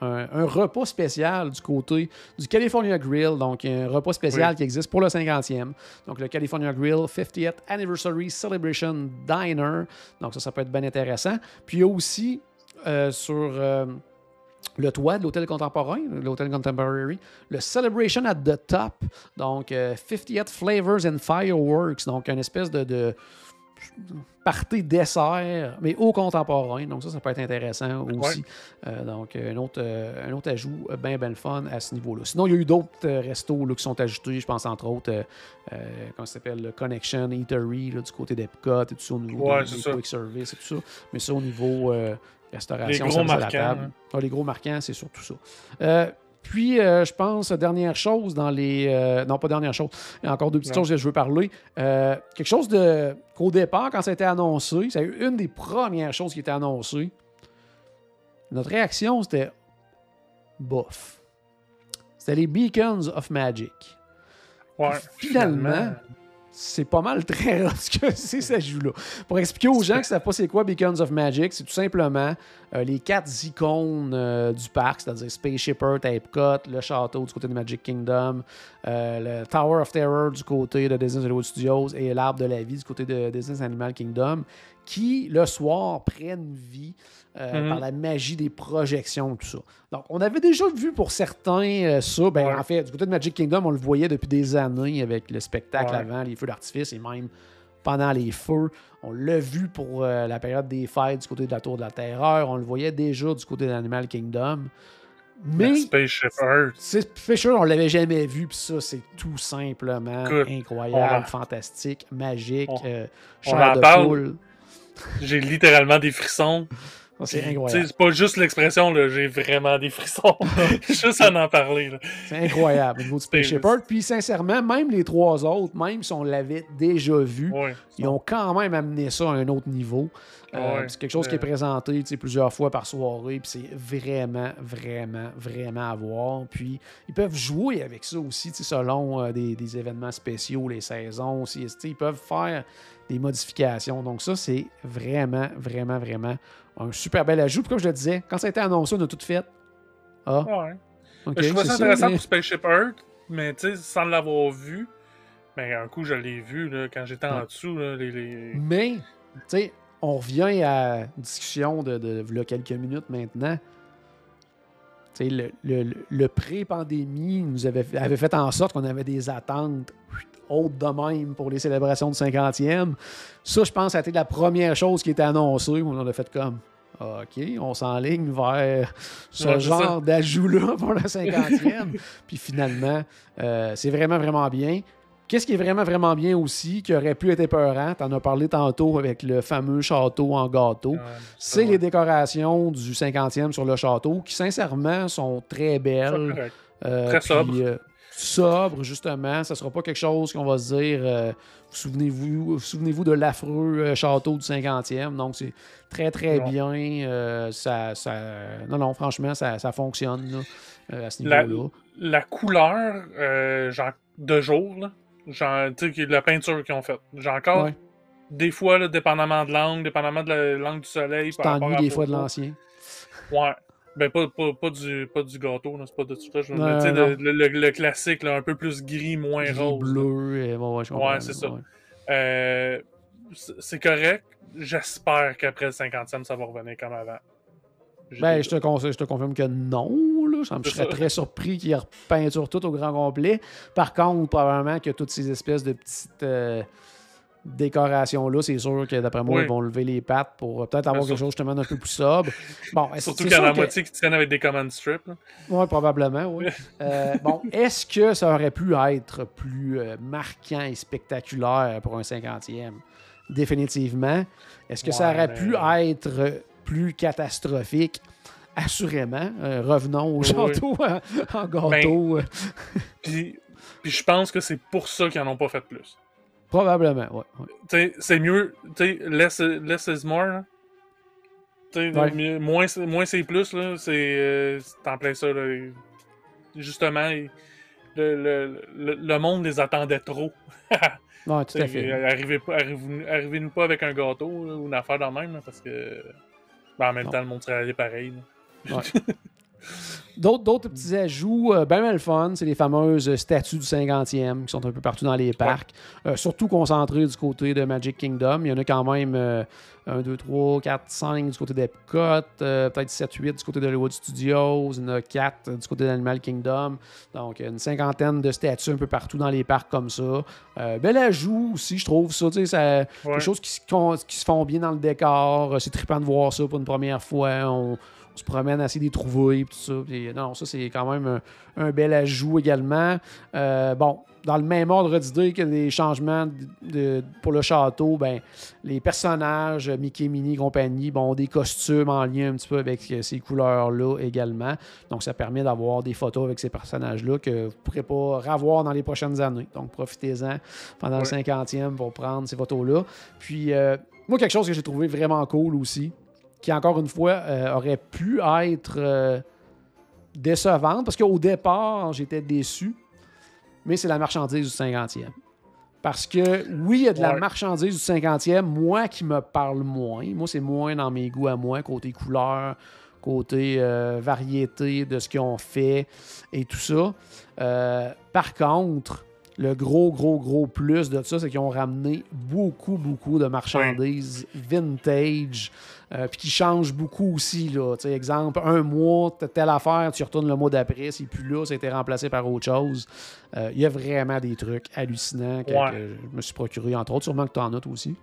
un, un repas spécial du côté du California Grill. Donc, un repas spécial Oui. qui existe pour le 50e. Donc, le California Grill 50th Anniversary Celebration Diner. Donc, ça, ça peut être bien intéressant. Puis, il y a aussi euh, sur. euh, le toit de l'hôtel contemporain, l'hôtel Contemporary, le Celebration at the Top, donc euh, 50th Flavors and Fireworks, donc une espèce de, de party dessert, mais au contemporain. Donc ça, ça peut être intéressant aussi. Euh, donc un autre, euh, un autre ajout bien, bien le fun à ce niveau-là. Sinon, il y a eu d'autres euh, restos là, qui sont ajoutés. Je pense entre autres, euh, euh, comment ça s'appelle, le Connection Eatery là, du côté d'Epcot et tout ça au niveau Ouais, des, quick service et tout ça. Mais ça au niveau euh, restauration, Les gros service à la table. hein. Ah, les gros marquants, c'est surtout ça. Puis, euh, je pense, dernière chose dans les. euh, non, pas dernière chose. Il y a encore deux petites Non. choses que je veux parler. Euh, quelque chose de. qu'au départ, quand ça a été annoncé, c'est une des premières choses qui était annoncée. Notre réaction, c'était. bof. C'était les Beacons of Magic. Ouais, Finalement, c'est pas mal très rare ce que c'est, ça joue-là. Pour expliquer aux gens qui ne savent pas c'est quoi Beacons of Magic, c'est tout simplement euh, les quatre icônes euh, du parc, c'est-à-dire Spaceship Earth Epcot, le château du côté de Magic Kingdom, euh, le Tower of Terror du côté de Disney Hollywood Studios et l'Arbre de la Vie du côté de Disney Animal Kingdom, qui, le soir, prennent vie euh, Mhm. par la magie des projections, tout ça. Donc, on avait déjà vu pour certains euh, ça. Ben, Ouais. En fait, du côté de Magic Kingdom, on le voyait depuis des années avec le spectacle Ouais. avant, les feux d'artifice et même pendant les feux. On l'a vu pour euh, la période des fêtes du côté de la Tour de la Terreur. On le voyait déjà du côté de l'Animal Kingdom. Mais Spaceship Earth. c'est Fisher, on l'avait jamais vu, puis ça, c'est tout simplement incroyable, on fantastique, magique, on- de parle. J'ai littéralement des frissons. Ça, C'est incroyable. C'est pas juste l'expression, j'ai vraiment des frissons. juste à en parler. C'est incroyable au niveau du Earth. Puis sincèrement, même les trois autres, même si on l'avait déjà vu, Ouais. ils ont quand même amené ça à un autre niveau. Euh, Ouais. c'est quelque chose qui est présenté plusieurs fois par soirée, puis c'est vraiment, vraiment, vraiment à voir. Puis ils peuvent jouer avec ça aussi, selon euh, des, des événements spéciaux, les saisons aussi. Ils peuvent faire des modifications. Donc ça, c'est vraiment, vraiment, vraiment un super bel ajout. Puis comme je le disais, quand ça a été annoncé, on a tout fait. Ah, Ouais. ok. je trouvais ça intéressant mais- pour Spaceship Earth, mais tu sais, sans l'avoir vu, mais un coup, je l'ai vu là, quand j'étais en Ouais. dessous. Là, les, les- Mais, tu sais, on revient à une discussion de, de, quelques minutes maintenant. Le, le- le- le pré-pandémie nous avait, avait fait en sorte qu'on avait des attentes hautes de même pour les célébrations du 50e. Ça, je pense, ça a été la première chose qui était annoncée. On a fait comme, OK, on s'enligne vers ce Ouais, genre d'ajout-là pour le 50e. Puis finalement, euh, c'est vraiment, vraiment bien. Qu'est-ce qui est vraiment, vraiment bien aussi, qui aurait pu être épeurant, t'en as parlé tantôt avec le fameux château en gâteau, Ouais, c'est les décorations du 50e sur le château, qui sincèrement sont très belles. Euh, Très puis, sobre. euh, sobre, justement. Ça sera pas quelque chose qu'on va se dire. euh, vous souvenez-vous souvenez-vous de l'affreux euh, château du 50e. Donc, c'est très, très Non. bien. ça, ça- Non, non, franchement, ça, ça fonctionne là, à ce La- niveau-là. La couleur, euh, genre, de jour, là, genre, tu sais, la peinture qu'ils ont faite. J'ai encore, Ouais. des fois, là, dépendamment de l'angle, dépendamment de la- l'angle du soleil. Tu t'ennuies des fois de l'ancien. Ouais. Ben, pas, pas, pas, du, pas du gâteau, c'est pas de tout ça. Je veux dire, le, le- le classique, là, un peu plus gris, moins Gris, rose. bleu. et bon, ouais, c'est ça. ouais. Euh, c'est correct. J'espère qu'après le 50e, ça va revenir comme avant. Ben, je te, je te confirme que non. Là. Ça me- Je C'est serais ça. très surpris qu'ils repeinturent tout au grand complet. Par contre, probablement que toutes ces espèces de petites euh, décorations-là, c'est sûr que d'après moi, Oui. ils vont lever les pattes pour euh, peut-être avoir quelque chose justement d'un peu plus sobre. Bon, Surtout qu'il y en a la moitié qui tiennent avec des command strips. Oui, probablement, oui. Euh, bon, est-ce que ça aurait pu être plus euh, marquant et spectaculaire pour un 50e? Définitivement. Est-ce que ça aurait pu être plus catastrophique? Assurément. Euh, revenons au Oui, château en, en gâteau. euh, Puis, puis je pense que c'est pour ça qu'ils en ont pas fait plus. probablement, sais, c'est mieux. Tu less, less is more. là. Ouais. mieux- moins, c'est- moins c'est plus. là. C'est euh, en plein ça. là. Justement, le, le, le, le monde les attendait trop. Ouais, tout à fait. Arrivez pas- arrivez- Arrivez-nous pas avec un gâteau là, ou une affaire dans le même, là, parce que. ben, en même Non. temps, le monde serait allé pareil. là. D'autres, d'autres petits ajouts, euh, ben, ben le fun, c'est les fameuses statues du 50e qui sont un peu partout dans les parcs, Euh, surtout concentrées du côté de Magic Kingdom. Il y en a quand même euh, 1, 2, 3, 4, 5 du côté d'Epcot, euh, peut-être 7, 8 du côté de Hollywood Studios, il y en a 4 du côté d'Animal Kingdom. Donc, une cinquantaine de statues un peu partout dans les parcs comme ça. Euh, bel ajout aussi, je trouve ça. tu sais, Ouais. Des choses qui se, con- qui se font bien dans le décor. Euh, C'est trippant de voir ça pour une première fois. On, on se promène à essayer de les trouver, tout ça. non, ça, c'est quand même un, bel ajout également. Euh, bon, dans le même ordre d'idée que des changements de, pour le château, ben, les personnages, Mickey, Minnie, compagnie, bon, des costumes en lien un petit peu avec ces couleurs-là également. Donc, ça permet d'avoir des photos avec ces personnages-là que vous ne pourrez pas revoir dans les prochaines années. Donc, profitez-en pendant le 50e pour prendre ces photos-là. Puis, euh, moi, quelque chose que j'ai trouvé vraiment cool aussi, qui encore une fois euh, aurait pu être euh, décevante, parce qu'au départ, j'étais déçu mais c'est la marchandise du 50e. Parce que oui, il y a de la marchandise du 50e, moi qui me parle moins. Moi, c'est moins dans mes goûts à moi, côté couleur, côté euh, variété de ce qu'ils ont fait et tout ça. Par contre, le gros, gros, gros plus de ça, c'est qu'ils ont ramené beaucoup, beaucoup de marchandises vintage, euh, puis qui changent beaucoup aussi. Là. exemple, un mois, telle affaire, tu retournes le mois d'après, c'est plus là, ça a été remplacé par autre chose. Euh, il y a vraiment des trucs hallucinants que, je me suis procuré, entre autres. Sûrement que tu en as aussi.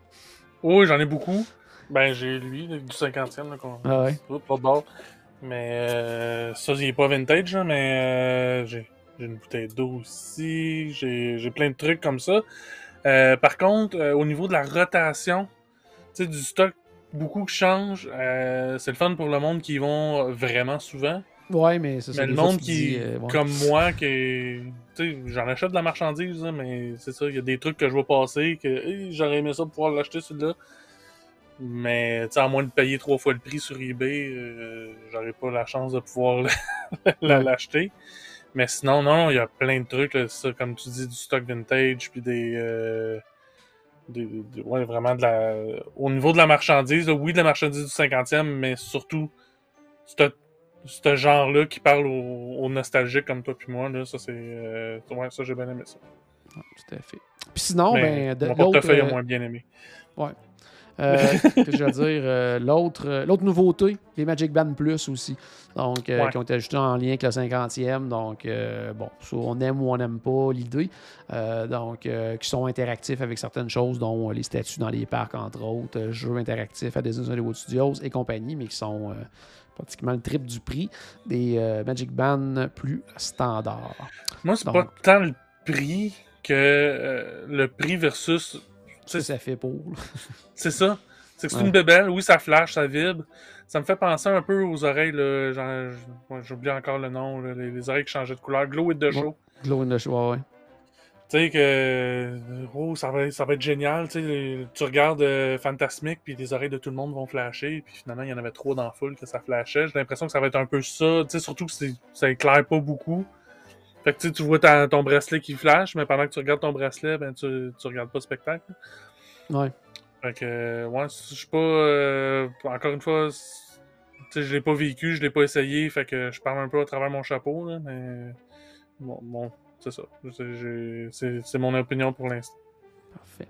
Oui, j'en ai beaucoup. Ben, j'ai lui, du 50e. Là, ah ouais. Pas de bord. Mais euh, ça, il est pas vintage, mais j'ai j'ai une bouteille d'eau aussi. J'ai plein de trucs comme ça. Euh, par contre, euh, au niveau de la rotation, tu sais, du stock, beaucoup change. Euh, c'est le fun pour le monde qui y vont vraiment souvent. Ouais, mais c'est ça. Mais le monde qui, comme moi, qui j'en achète de la marchandise, mais c'est ça, il y a des trucs que je vois passer, que j'aurais aimé ça pour pouvoir l'acheter celui-là. Mais, à moins de payer trois fois le prix sur eBay, j'aurais pas la chance de pouvoir l'acheter. Mais sinon, non, il y a plein de trucs, ça, comme tu dis, du stock vintage, puis des, euh, ouais, vraiment de la. Au niveau de la marchandise, oui, de la marchandise du 50e, mais surtout, ce genre-là qui parle aux, nostalgiques comme toi puis moi, là, ça c'est. Euh, ouais, ça j'ai bien aimé ça. tout à fait. Puis sinon, ben, de, mon portefeuille a euh, moins bien aimé. Ouais. Euh, je veux dire, euh, l'autre, euh, l'autre nouveauté, les Magic Band Plus aussi. Donc, qui ont été ajoutés en lien avec le 50e. Donc, bon, on aime ou on n'aime pas l'idée. donc, qui sont interactifs avec certaines choses, dont les statues dans les parcs, entre autres, jeux interactifs à Disney Hollywood Studios et compagnie, mais qui sont pratiquement le triple du prix des Magic Band plus standards. Moi, c'est pas tant le prix que le prix versus c'est ça fait pour. c'est ça. C'est que c'est une bébelle, oui, ça flash, ça vibre. Ça me fait penser un peu aux oreilles, j'oublie encore le nom, les, oreilles qui changeaient de couleur. Glow in the Show. Glow in the Show, ouais. Tu sais que oh, ça, va, ça va être génial. tu regardes euh, Fantasmic, puis les oreilles de tout le monde vont flasher, puis finalement, il y en avait trop dans la foule que ça flashait. J'ai l'impression que ça va être un peu ça. surtout que ça éclaire pas beaucoup. Fait que tu vois ton bracelet qui flash, mais pendant que tu regardes ton bracelet, ben tu, tu regardes pas le spectacle. Ouais. Fait que, ouais, je suis pas. Euh, encore une fois, je l'ai pas vécu, je l'ai pas essayé, fait que je parle un peu à travers mon chapeau, là, mais. Bon, bon c'est ça. C'est mon opinion pour l'instant. Parfait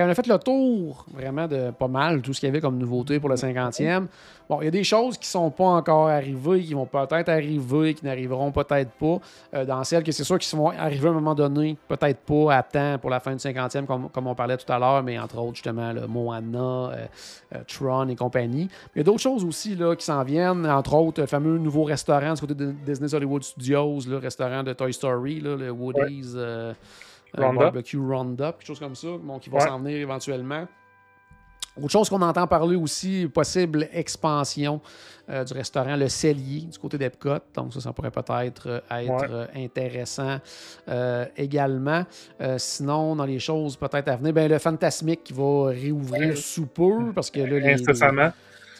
on a fait le tour vraiment de pas mal, tout ce qu'il y avait comme nouveauté pour le 50e. Bon, il y a des choses qui sont pas encore arrivées, qui vont peut-être arriver, qui n'arriveront peut-être pas. Euh, dans celles que c'est sûr qu'ils vont arriver à un moment donné, peut-être pas à temps pour la fin du 50e, comme, on parlait tout à l'heure, mais entre autres, justement, le Moana, euh, euh, Tron et compagnie. il y a d'autres choses aussi là, qui s'en viennent, entre autres, le fameux nouveau restaurant du côté de Disney Hollywood Studios, le restaurant de Toy Story, le Woody's un barbecue roundup, quelque chose comme ça, bon, qui va s'en venir éventuellement. Autre chose qu'on entend parler aussi, possible expansion euh, du restaurant Le Cellier du côté d'Epcot. Donc ça, ça pourrait peut-être euh, être euh, intéressant également. sinon, dans les choses peut-être à venir, ben, le Fantasmique qui va réouvrir sous peu parce que là, les,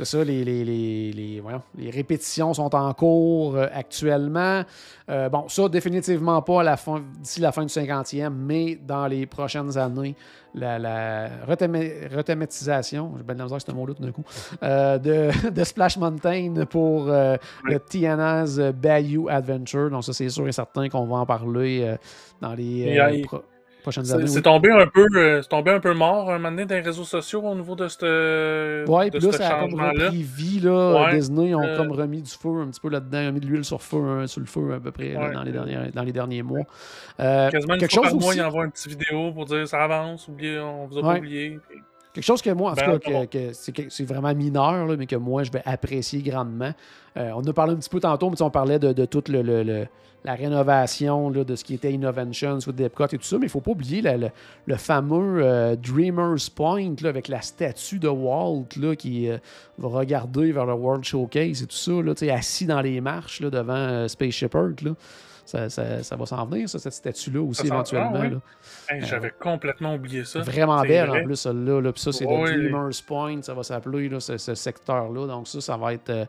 c'est ça, les, les, les, les, répétitions sont en cours euh, actuellement. Euh, bon, ça, définitivement pas d'ici la fin du 50e, mais dans les prochaines années, la, la rethématisation, j'ai bien de la ce mot-là tout d'un coup, euh, de, de, Splash Mountain pour le Tiana's Bayou Adventure. Donc, ça, c'est sûr et certain qu'on va en parler dans les. C'est tombé un peu, euh, tombé un peu mort un moment donné dans les réseaux sociaux au niveau de ce Ouais, puis là, ça a comme repris vie, là. Disney ont euh, comme remis du feu un petit peu là-dedans, mis de l'huile sur, feu, hein, sur le feu à peu près dans, les derniers, dans les derniers mois. Euh, Quasiment une quelque fois chose par mois, ils envoient une petite vidéo pour dire ça avance, oubliez, on vous a pas oublié. Quelque chose que moi, en tout Ben, cas, bon. que, que c'est, vraiment mineur, là, mais que moi, je vais apprécier grandement. Euh, on a parlé un petit peu tantôt, mais on parlait de, de toute le, le- le- la rénovation là, de ce qui était Innovations ou Epcot et tout ça, mais il ne faut pas oublier la- le, fameux euh, Dreamers Point là, avec la statue de Walt qui euh, va regarder vers le World Showcase et tout ça, assis dans les marches devant Spaceship Earth. Ça, ça- ça va s'en venir, ça, cette statue-là aussi, éventuellement. oui. Hey, J'avais complètement oublié ça. Vraiment belle vrai. en plus, celle-là. là. Puis ça, c'est Oui. le Dreamers Point, ça va s'appeler, ce, ce secteur-là. Donc ça, ça va être euh,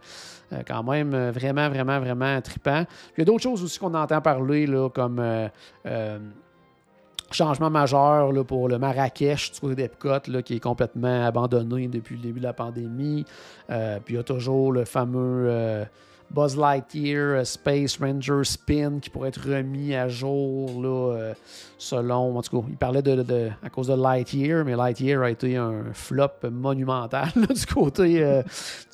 euh, quand même euh, vraiment, vraiment, vraiment trippant. Puis il y a d'autres choses aussi qu'on entend parler, là, comme euh, euh, changement majeur là, pour le Marrakech du côté d'Epcot, là, qui est complètement abandonné depuis le début de la pandémie. Euh, puis il y a toujours le fameux... euh, Buzz Lightyear euh, Space Ranger Spin qui pourrait être remis à jour là, euh, selon. En tout cas, il parlait de, de- à cause de Lightyear, mais Lightyear a été un flop monumental là, du côté euh,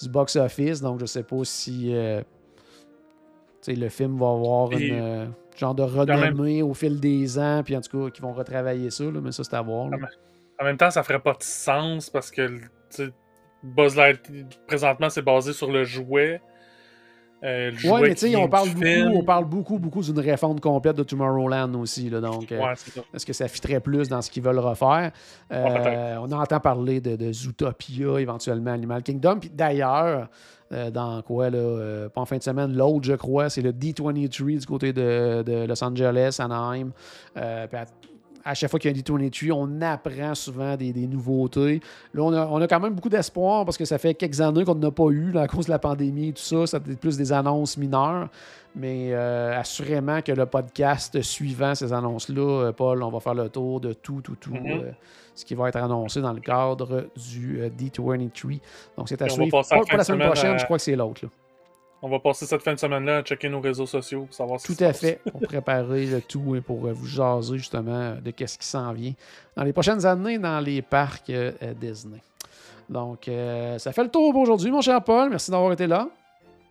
du box-office. Donc, je sais pas si euh, le film va avoir Puis, une genre de renommée au fil des ans, puis en tout cas, qu'ils vont retravailler ça, là, mais ça, c'est à voir. là. En même temps, ça ferait pas de sens parce que Buzz Lightyear, présentement, c'est basé sur le jouet. Euh, jouet mais tu sais, on parle beaucoup, film. on parle beaucoup, beaucoup d'une réforme complète de Tomorrowland aussi. Là, donc, euh, Ouais. Est-ce que ça fitterait plus dans ce qu'ils veulent refaire? Euh, Ouais, on entend parler de, de Zootopia, éventuellement Animal Kingdom. Puis d'ailleurs, euh, dans quoi, là, pas en fin de semaine, l'autre, je crois, c'est le D23 du côté de, de Los Angeles, Anaheim. Puis à, à chaque fois qu'il y a un D23, on apprend souvent des, des nouveautés. Là, on a, on a quand même beaucoup d'espoir parce que ça fait quelques années qu'on n'a pas eu là, à cause de la pandémie et tout ça. Ça a été plus des annonces mineures. Mais euh, assurément que le podcast suivant ces annonces-là, euh, Paul, on va faire le tour de tout, tout, tout, Mhm. euh, ce qui va être annoncé dans le cadre du euh, D23. Donc, c'est à Et suivre. Pas, la pas la semaine semaine prochaine, je crois que c'est l'autre. On va passer cette fin de semaine-là à checker nos réseaux sociaux pour savoir si Tout à fait, pour préparer le tout et pour euh, vous jaser justement de qu'est-ce qui s'en vient dans les prochaines années dans les parcs euh, Disney. Donc, euh, ça fait le tour pour aujourd'hui, mon cher Paul. Merci d'avoir été là.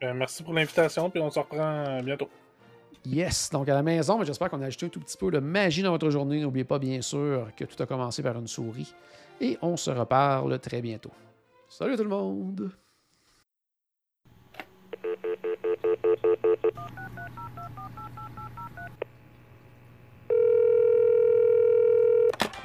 Euh, merci pour l'invitation, puis on se reprend bientôt. Yes, donc à la maison, mais j'espère qu'on a ajouté un tout petit peu de magie dans votre journée. N'oubliez pas, bien sûr, que tout a commencé par une souris. Et on se reparle très bientôt. Salut tout le monde!